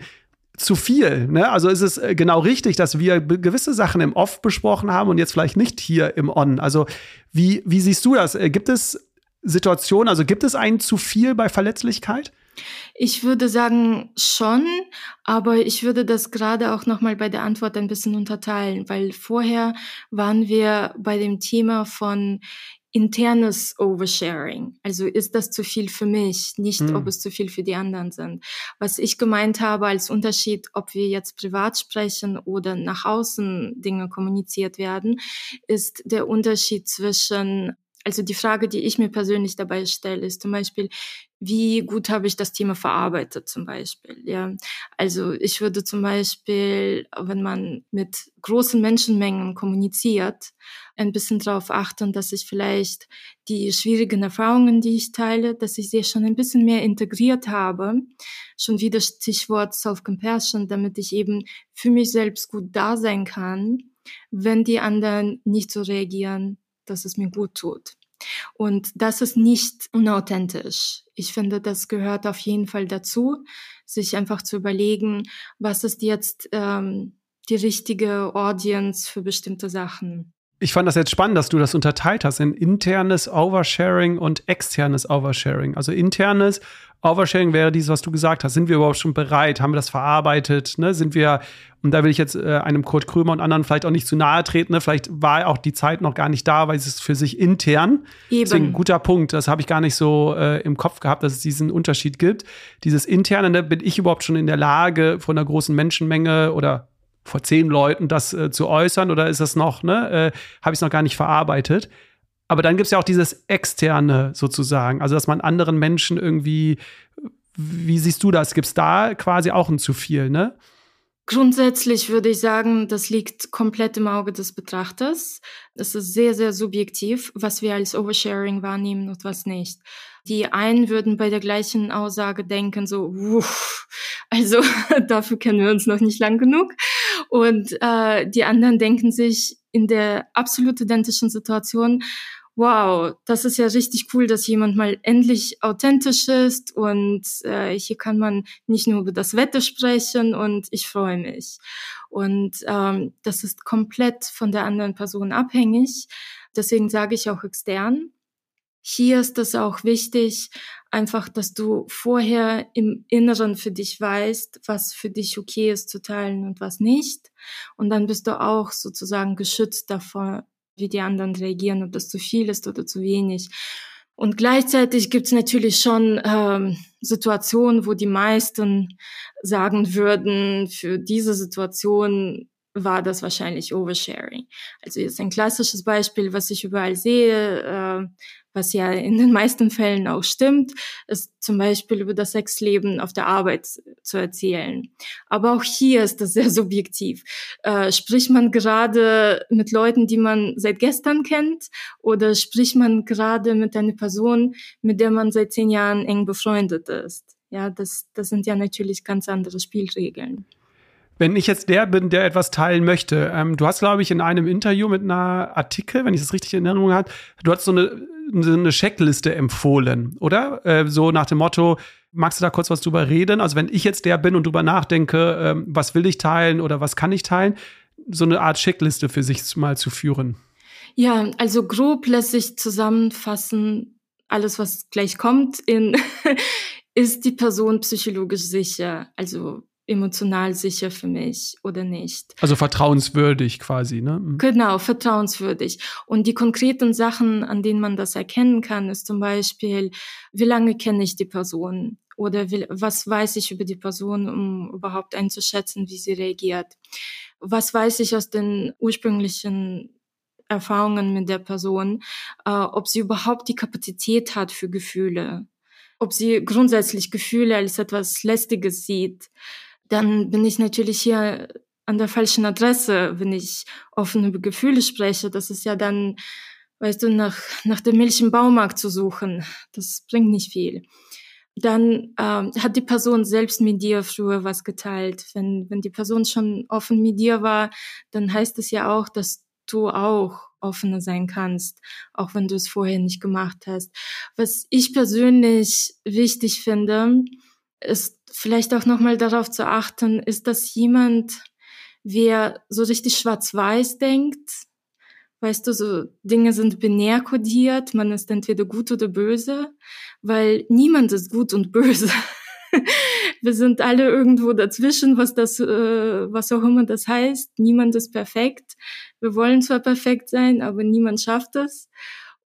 zu viel. Ne? Also ist es äh, genau richtig, dass wir gewisse Sachen im Off besprochen haben und jetzt vielleicht nicht hier im On. Also wie, wie siehst du das? Äh, gibt es Situationen, also gibt es ein zu viel bei Verletzlichkeit? Ich würde sagen schon, aber ich würde das gerade auch noch mal bei der Antwort ein bisschen unterteilen, weil vorher waren wir bei dem Thema von internes Oversharing. Also ist das zu viel für mich, nicht mhm. ob es zu viel für die anderen sind. Was ich gemeint habe als Unterschied, ob wir jetzt privat sprechen oder nach außen Dinge kommuniziert werden, ist der Unterschied zwischen also die Frage, die ich mir persönlich dabei stelle, ist zum Beispiel, wie gut habe ich das Thema verarbeitet zum Beispiel. Ja, also ich würde zum Beispiel, wenn man mit großen Menschenmengen kommuniziert, ein bisschen darauf achten, dass ich vielleicht die schwierigen Erfahrungen, die ich teile, dass ich sie schon ein bisschen mehr integriert habe. Schon wieder Stichwort Self-Compassion, damit ich eben für mich selbst gut da sein kann, wenn die anderen nicht so reagieren, dass es mir gut tut. Und das ist nicht unauthentisch. Ich finde, das gehört auf jeden Fall dazu, sich einfach zu überlegen, was ist jetzt ähm, die richtige Audience für bestimmte Sachen. Ich fand das jetzt spannend, dass du das unterteilt hast in internes Oversharing und externes Oversharing. Also internes Oversharing wäre dieses, was du gesagt hast. Sind wir überhaupt schon bereit? Haben wir das verarbeitet? Ne? Sind wir, und da will ich jetzt äh, einem Kurt Krömer und anderen vielleicht auch nicht zu nahe treten, ne? vielleicht war auch die Zeit noch gar nicht da, weil es ist für sich intern. Eben. Deswegen guter Punkt. Das habe ich gar nicht so äh, im Kopf gehabt, dass es diesen Unterschied gibt. Dieses interne, ne? bin ich überhaupt schon in der Lage, von einer großen Menschenmenge oder vor zehn Leuten das äh, zu äußern oder ist das noch, ne, äh, habe ich es noch gar nicht verarbeitet? Aber dann gibt es ja auch dieses Externe sozusagen, also dass man anderen Menschen irgendwie, wie siehst du das? Gibt es da quasi auch ein zu viel, ne? Grundsätzlich würde ich sagen, das liegt komplett im Auge des Betrachters. Es ist sehr, sehr subjektiv, was wir als Oversharing wahrnehmen und was nicht. Die einen würden bei der gleichen Aussage denken, so, uff, also dafür kennen wir uns noch nicht lang genug. Und äh, die anderen denken sich in der absolut identischen Situation, wow, das ist ja richtig cool, dass jemand mal endlich authentisch ist und äh, hier kann man nicht nur über das Wetter sprechen und ich freue mich. Und ähm, das ist komplett von der anderen Person abhängig. Deswegen sage ich auch extern. Hier ist es auch wichtig, einfach, dass du vorher im Inneren für dich weißt, was für dich okay ist zu teilen und was nicht. Und dann bist du auch sozusagen geschützt davor, wie die anderen reagieren, ob das zu viel ist oder zu wenig. Und gleichzeitig gibt es natürlich schon ähm, Situationen, wo die meisten sagen würden, für diese Situation war das wahrscheinlich Oversharing. Also jetzt ein klassisches Beispiel, was ich überall sehe, äh, was ja in den meisten Fällen auch stimmt, ist zum Beispiel über das Sexleben auf der Arbeit zu erzählen. Aber auch hier ist das sehr subjektiv. Äh, spricht man gerade mit Leuten, die man seit gestern kennt, oder spricht man gerade mit einer Person, mit der man seit zehn Jahren eng befreundet ist? Ja, das, das sind ja natürlich ganz andere Spielregeln. Wenn ich jetzt der bin, der etwas teilen möchte, ähm, du hast, glaube ich, in einem Interview mit einer Artikel, wenn ich das richtig in Erinnerung habe, du hast so eine eine Checkliste empfohlen, oder? Äh, so nach dem Motto, magst du da kurz was drüber reden? Also wenn ich jetzt der bin und drüber nachdenke, ähm, was will ich teilen oder was kann ich teilen, so eine Art Checkliste für sich mal zu führen. Ja, also grob lässt sich zusammenfassen, alles, was gleich kommt, in ist die Person psychologisch sicher? Also emotional sicher für mich oder nicht. Also vertrauenswürdig quasi, ne? Mhm. Genau, vertrauenswürdig. Und die konkreten Sachen, an denen man das erkennen kann, ist zum Beispiel, wie lange kenne ich die Person? Oder wie, was weiß ich über die Person, um überhaupt einzuschätzen, wie sie reagiert? Was weiß ich aus den ursprünglichen Erfahrungen mit der Person, äh, ob sie überhaupt die Kapazität hat für Gefühle, ob sie grundsätzlich Gefühle als etwas Lästiges sieht, dann bin ich natürlich hier an der falschen Adresse, wenn ich offen über Gefühle spreche. Das ist ja dann, weißt du, nach, nach der Milch im Baumarkt zu suchen. Das bringt nicht viel. Dann ähm, hat die Person selbst mit dir früher was geteilt. Wenn, wenn die Person schon offen mit dir war, dann heißt es ja auch, dass du auch offener sein kannst, auch wenn du es vorher nicht gemacht hast. Was ich persönlich wichtig finde, ist vielleicht auch nochmal darauf zu achten, ist das jemand, wer so richtig schwarz-weiß denkt? Weißt du, so Dinge sind binär kodiert, man ist entweder gut oder böse, weil niemand ist gut und böse. Wir sind alle irgendwo dazwischen, was das, äh, was auch immer das heißt. Niemand ist perfekt. Wir wollen zwar perfekt sein, aber niemand schafft es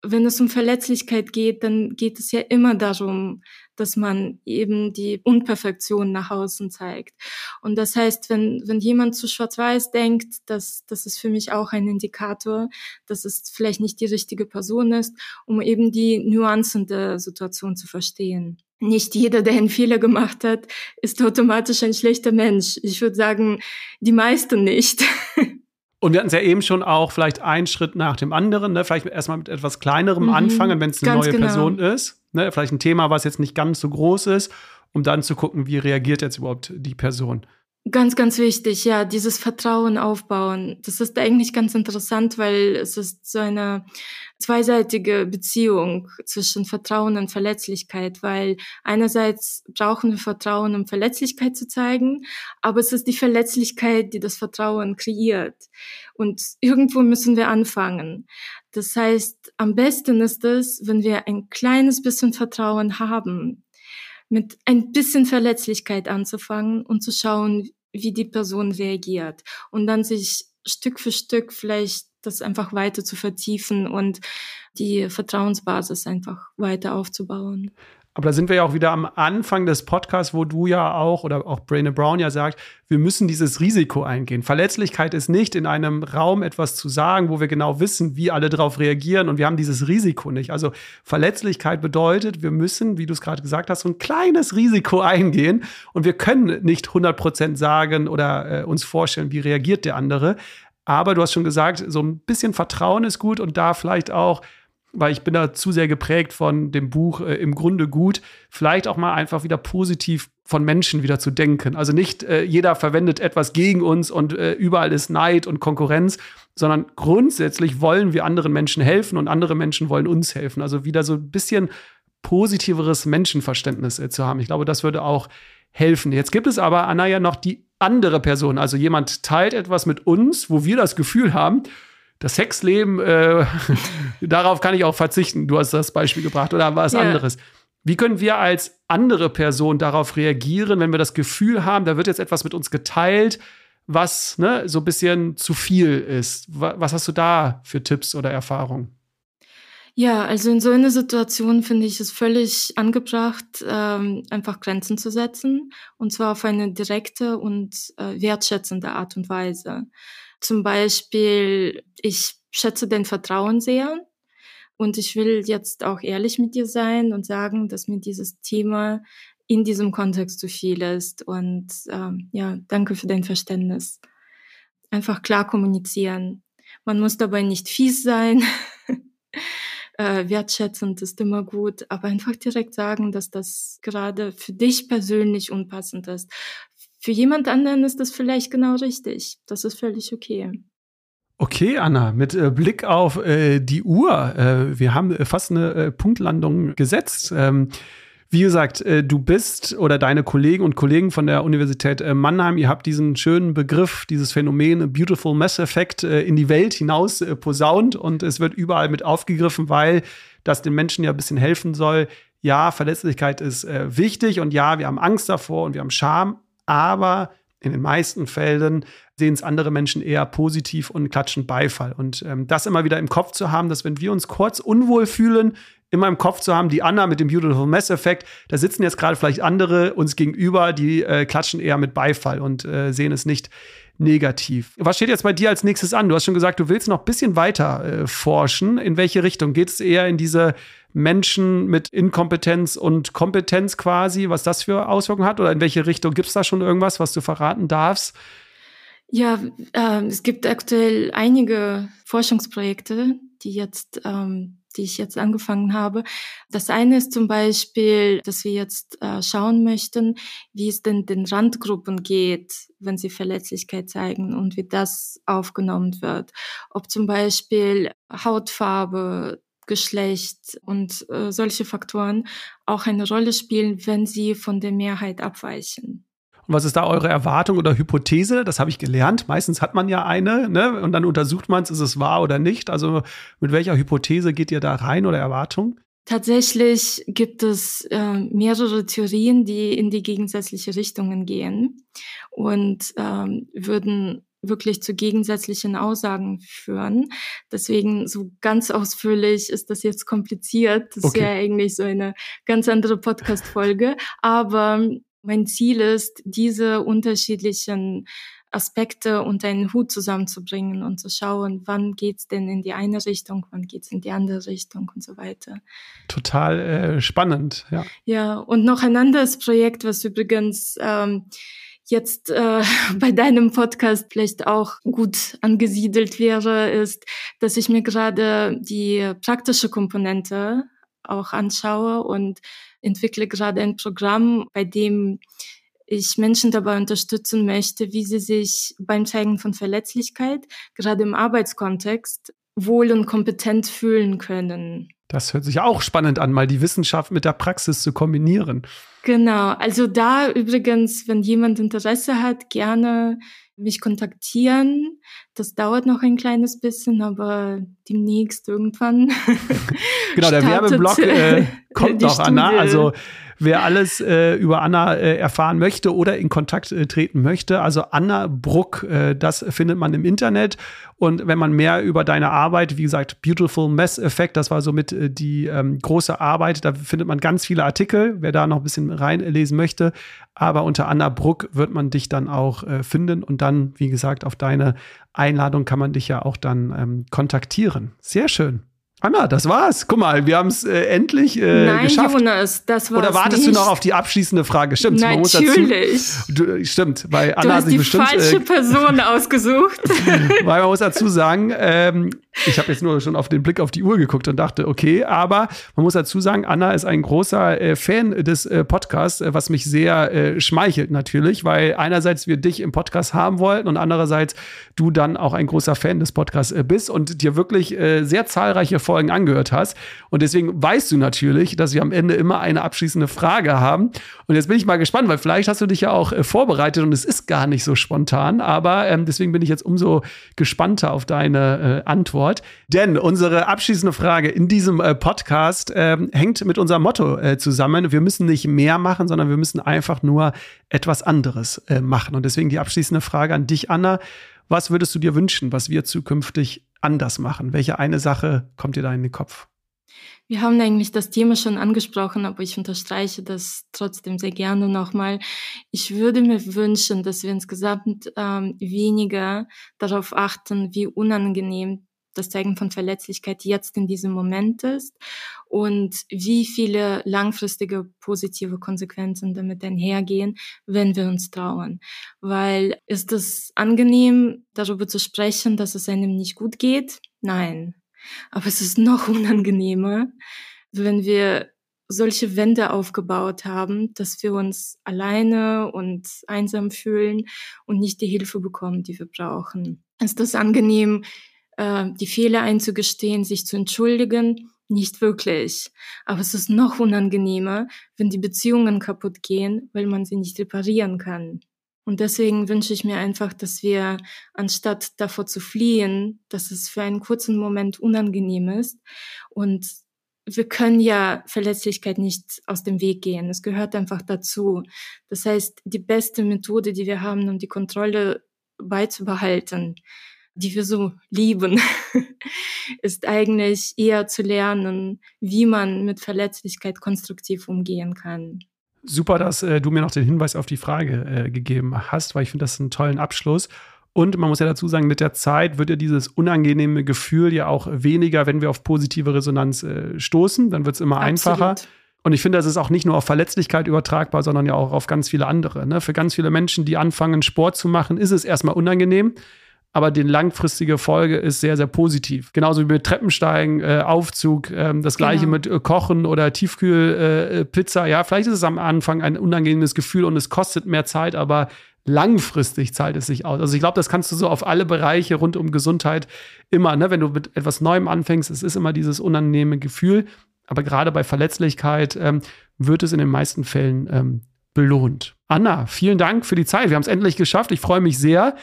wenn es um Verletzlichkeit geht, dann geht es ja immer darum, dass man eben die Unperfektion nach außen zeigt. Und das heißt, wenn, wenn jemand zu schwarz-weiß denkt, dass das ist für mich auch ein Indikator, dass es vielleicht nicht die richtige Person ist, um eben die Nuancen der Situation zu verstehen. Nicht jeder, der einen Fehler gemacht hat, ist automatisch ein schlechter Mensch. Ich würde sagen, die meisten nicht. Und wir hatten es ja eben schon auch vielleicht einen Schritt nach dem anderen, ne? vielleicht erstmal mit etwas kleinerem mhm, anfangen, wenn es eine neue genau. Person ist. Ne? Vielleicht ein Thema, was jetzt nicht ganz so groß ist, um dann zu gucken, wie reagiert jetzt überhaupt die Person. Ganz, ganz wichtig, ja, dieses Vertrauen aufbauen. Das ist eigentlich ganz interessant, weil es ist so eine zweiseitige Beziehung zwischen Vertrauen und Verletzlichkeit, weil einerseits brauchen wir Vertrauen, um Verletzlichkeit zu zeigen, aber es ist die Verletzlichkeit, die das Vertrauen kreiert. Und irgendwo müssen wir anfangen. Das heißt, am besten ist es, wenn wir ein kleines bisschen Vertrauen haben, mit ein bisschen Verletzlichkeit anzufangen und zu schauen, wie die Person reagiert und dann sich Stück für Stück vielleicht das einfach weiter zu vertiefen und die Vertrauensbasis einfach weiter aufzubauen. Aber da sind wir ja auch wieder am Anfang des Podcasts, wo du ja auch oder auch Braine Brown ja sagt, wir müssen dieses Risiko eingehen. Verletzlichkeit ist nicht in einem Raum etwas zu sagen, wo wir genau wissen, wie alle darauf reagieren und wir haben dieses Risiko nicht. Also Verletzlichkeit bedeutet, wir müssen, wie du es gerade gesagt hast, so ein kleines Risiko eingehen und wir können nicht 100 Prozent sagen oder äh, uns vorstellen, wie reagiert der andere. Aber du hast schon gesagt, so ein bisschen Vertrauen ist gut und da vielleicht auch weil ich bin da zu sehr geprägt von dem Buch äh, im Grunde gut, vielleicht auch mal einfach wieder positiv von Menschen wieder zu denken. Also nicht äh, jeder verwendet etwas gegen uns und äh, überall ist Neid und Konkurrenz, sondern grundsätzlich wollen wir anderen Menschen helfen und andere Menschen wollen uns helfen. Also wieder so ein bisschen positiveres Menschenverständnis äh, zu haben. Ich glaube, das würde auch helfen. Jetzt gibt es aber, Anna, ja noch die andere Person. Also jemand teilt etwas mit uns, wo wir das Gefühl haben, das Sexleben, äh, darauf kann ich auch verzichten. Du hast das Beispiel gebracht oder was ja. anderes. Wie können wir als andere Person darauf reagieren, wenn wir das Gefühl haben, da wird jetzt etwas mit uns geteilt, was ne, so ein bisschen zu viel ist? Was hast du da für Tipps oder Erfahrungen? Ja, also in so einer Situation finde ich es völlig angebracht, ähm, einfach Grenzen zu setzen und zwar auf eine direkte und äh, wertschätzende Art und Weise. Zum Beispiel, ich schätze den Vertrauen sehr und ich will jetzt auch ehrlich mit dir sein und sagen, dass mir dieses Thema in diesem Kontext zu viel ist. Und ähm, ja, danke für dein Verständnis. Einfach klar kommunizieren. Man muss dabei nicht fies sein. äh, wertschätzend ist immer gut, aber einfach direkt sagen, dass das gerade für dich persönlich unpassend ist. Für jemand anderen ist das vielleicht genau richtig. Das ist völlig okay. Okay, Anna, mit äh, Blick auf äh, die Uhr, äh, wir haben äh, fast eine äh, Punktlandung gesetzt. Ähm, wie gesagt, äh, du bist oder deine Kollegen und Kollegen von der Universität Mannheim, ihr habt diesen schönen Begriff, dieses Phänomen Beautiful Mass Effect in die Welt hinaus posaunt und es wird überall mit aufgegriffen, weil das den Menschen ja ein bisschen helfen soll. Ja, Verletzlichkeit ist wichtig und ja, wir haben Angst davor und wir haben Scham, aber in den meisten Fällen sehen es andere Menschen eher positiv und klatschen Beifall. Und ähm, das immer wieder im Kopf zu haben, dass wenn wir uns kurz unwohl fühlen, immer im Kopf zu haben, die Anna mit dem Beautiful Mess Effekt, da sitzen jetzt gerade vielleicht andere uns gegenüber, die äh, klatschen eher mit Beifall und äh, sehen es nicht negativ. Was steht jetzt bei dir als nächstes an? Du hast schon gesagt, du willst noch ein bisschen weiter äh, forschen. In welche Richtung? Geht es eher in diese Menschen mit Inkompetenz und Kompetenz quasi, was das für Auswirkungen hat? Oder in welche Richtung gibt es da schon irgendwas, was du verraten darfst? Ja, äh, es gibt aktuell einige Forschungsprojekte, die jetzt, ähm, die ich jetzt angefangen habe. Das eine ist zum Beispiel, dass wir jetzt äh, schauen möchten, wie es denn den Randgruppen geht, wenn sie Verletzlichkeit zeigen und wie das aufgenommen wird. Ob zum Beispiel Hautfarbe, Geschlecht und äh, solche Faktoren auch eine Rolle spielen, wenn sie von der Mehrheit abweichen. Und was ist da eure Erwartung oder Hypothese? Das habe ich gelernt. Meistens hat man ja eine, ne? Und dann untersucht man es, ist es wahr oder nicht. Also mit welcher Hypothese geht ihr da rein oder Erwartung? Tatsächlich gibt es äh, mehrere Theorien, die in die gegensätzliche Richtungen gehen und ähm, würden wirklich zu gegensätzlichen Aussagen führen. Deswegen so ganz ausführlich ist das jetzt kompliziert. Das okay. ja eigentlich so eine ganz andere Podcast-Folge. Aber mein Ziel ist, diese unterschiedlichen Aspekte unter einen Hut zusammenzubringen und zu schauen, wann geht's denn in die eine Richtung, wann geht's in die andere Richtung und so weiter. Total äh, spannend, ja. Ja, und noch ein anderes Projekt, was übrigens ähm, jetzt äh, bei deinem Podcast vielleicht auch gut angesiedelt wäre, ist, dass ich mir gerade die praktische Komponente auch anschaue und entwickle gerade ein Programm, bei dem ich Menschen dabei unterstützen möchte, wie sie sich beim Zeigen von Verletzlichkeit, gerade im Arbeitskontext, wohl und kompetent fühlen können. Das hört sich auch spannend an, mal die Wissenschaft mit der Praxis zu kombinieren. Genau, also da übrigens, wenn jemand Interesse hat, gerne mich kontaktieren. Das dauert noch ein kleines bisschen, aber demnächst irgendwann. genau, der Werbeblock äh, kommt noch, Anna. Also wer alles äh, über Anna äh, erfahren möchte oder in Kontakt äh, treten möchte. Also Anna Bruck, äh, das findet man im Internet. Und wenn man mehr über deine Arbeit, wie gesagt, Beautiful Mess Effect, das war somit äh, die ähm, große Arbeit, da findet man ganz viele Artikel, wer da noch ein bisschen reinlesen möchte. Aber unter Anna Bruck wird man dich dann auch äh, finden und dann, wie gesagt, auf deine Einladung kann man dich ja auch dann ähm, kontaktieren. Sehr schön. Anna, das war's. Guck mal, wir haben es äh, endlich äh, Nein, geschafft. Jonas, das war's Oder wartest nicht. du noch auf die abschließende Frage? Stimmt. man muss Natürlich. Dazu, du, stimmt, weil Du Anna hat hast sich die bestimmt. falsche Äh, Person ausgesucht. weil man muss dazu sagen, ähm, ich habe jetzt nur schon auf den Blick auf die Uhr geguckt und dachte, okay, aber man muss dazu sagen, Anna ist ein großer äh, Fan des äh, Podcasts, äh, was mich sehr äh, schmeichelt natürlich, weil einerseits wir dich im Podcast haben wollten und andererseits du dann auch ein großer Fan des Podcasts äh, bist und dir wirklich äh, sehr zahlreiche Folgen angehört hast. Und deswegen weißt du natürlich, dass wir am Ende immer eine abschließende Frage haben. Und jetzt bin ich mal gespannt, weil vielleicht hast du dich ja auch äh, vorbereitet und es ist gar nicht so spontan, aber ähm, deswegen bin ich jetzt umso gespannter auf deine äh, Antwort. Denn unsere abschließende Frage in diesem äh, Podcast ähm, hängt mit unserem Motto äh, zusammen. Wir müssen nicht mehr machen, sondern wir müssen einfach nur etwas anderes äh, machen. Und deswegen die abschließende Frage an dich, Anna. Was würdest du dir wünschen, was wir zukünftig anders machen? Welche eine Sache kommt dir da in den Kopf? Wir haben eigentlich das Thema schon angesprochen, aber ich unterstreiche das trotzdem sehr gerne nochmal. Ich würde mir wünschen, dass wir insgesamt ähm, weniger darauf achten, wie unangenehm das Zeigen von Verletzlichkeit jetzt in diesem Moment ist und wie viele langfristige positive Konsequenzen damit einhergehen, wenn wir uns trauen. Weil ist es angenehm, darüber zu sprechen, dass es einem nicht gut geht? Nein. Aber es ist noch unangenehmer, wenn wir solche Wände aufgebaut haben, dass wir uns alleine und einsam fühlen und nicht die Hilfe bekommen, die wir brauchen. Ist es angenehm, äh, die Fehler einzugestehen, sich zu entschuldigen? Nicht wirklich. Aber es ist noch unangenehmer, wenn die Beziehungen kaputt gehen, weil man sie nicht reparieren kann. Und deswegen wünsche ich mir einfach, dass wir, anstatt davor zu fliehen, dass es für einen kurzen Moment unangenehm ist und wir können ja Verletzlichkeit nicht aus dem Weg gehen. Es gehört einfach dazu. Das heißt, die beste Methode, die wir haben, um die Kontrolle beizubehalten, die wir so lieben, ist eigentlich eher zu lernen, wie man mit Verletzlichkeit konstruktiv umgehen kann. Super, dass äh, du mir noch den Hinweis auf die Frage äh, gegeben hast, weil ich finde das einen tollen Abschluss. Und man muss ja dazu sagen, mit der Zeit wird ja dieses unangenehme Gefühl ja auch weniger, wenn wir auf positive Resonanz äh, stoßen. Dann wird es immer Absolut. einfacher. Und ich finde, das ist auch nicht nur auf Verletzlichkeit übertragbar, sondern ja auch auf ganz viele andere. Ne? Für ganz viele Menschen, die anfangen, Sport zu machen, ist es erstmal unangenehm. Aber die langfristige Folge ist sehr, sehr positiv. Genauso wie mit Treppensteigen, äh, Aufzug, ähm, das gleiche Genau. mit äh, Kochen oder Tiefkühlpizza. Äh, ja, vielleicht ist es am Anfang ein unangenehmes Gefühl und es kostet mehr Zeit, aber langfristig zahlt es sich aus. Also ich glaube, das kannst du so auf alle Bereiche rund um Gesundheit immer, ne, wenn du mit etwas Neuem anfängst, es ist immer dieses unangenehme Gefühl. Aber gerade bei Verletzlichkeit ähm, wird es in den meisten Fällen ähm, belohnt. Anna, vielen Dank für die Zeit. Wir haben es endlich geschafft. Ich freue mich sehr.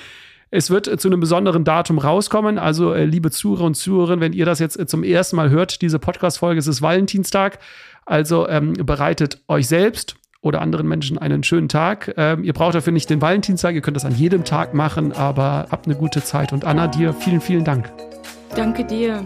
Es wird äh, zu einem besonderen Datum rauskommen. Also, äh, liebe Zuhörer und Zuhörerinnen, wenn ihr das jetzt äh, zum ersten Mal hört, diese Podcast-Folge, es ist Valentinstag. Also ähm, bereitet euch selbst oder anderen Menschen einen schönen Tag. Ähm, ihr braucht dafür nicht den Valentinstag, ihr könnt das an jedem Tag machen, aber habt eine gute Zeit. Und Anna, dir vielen, vielen Dank. Danke dir.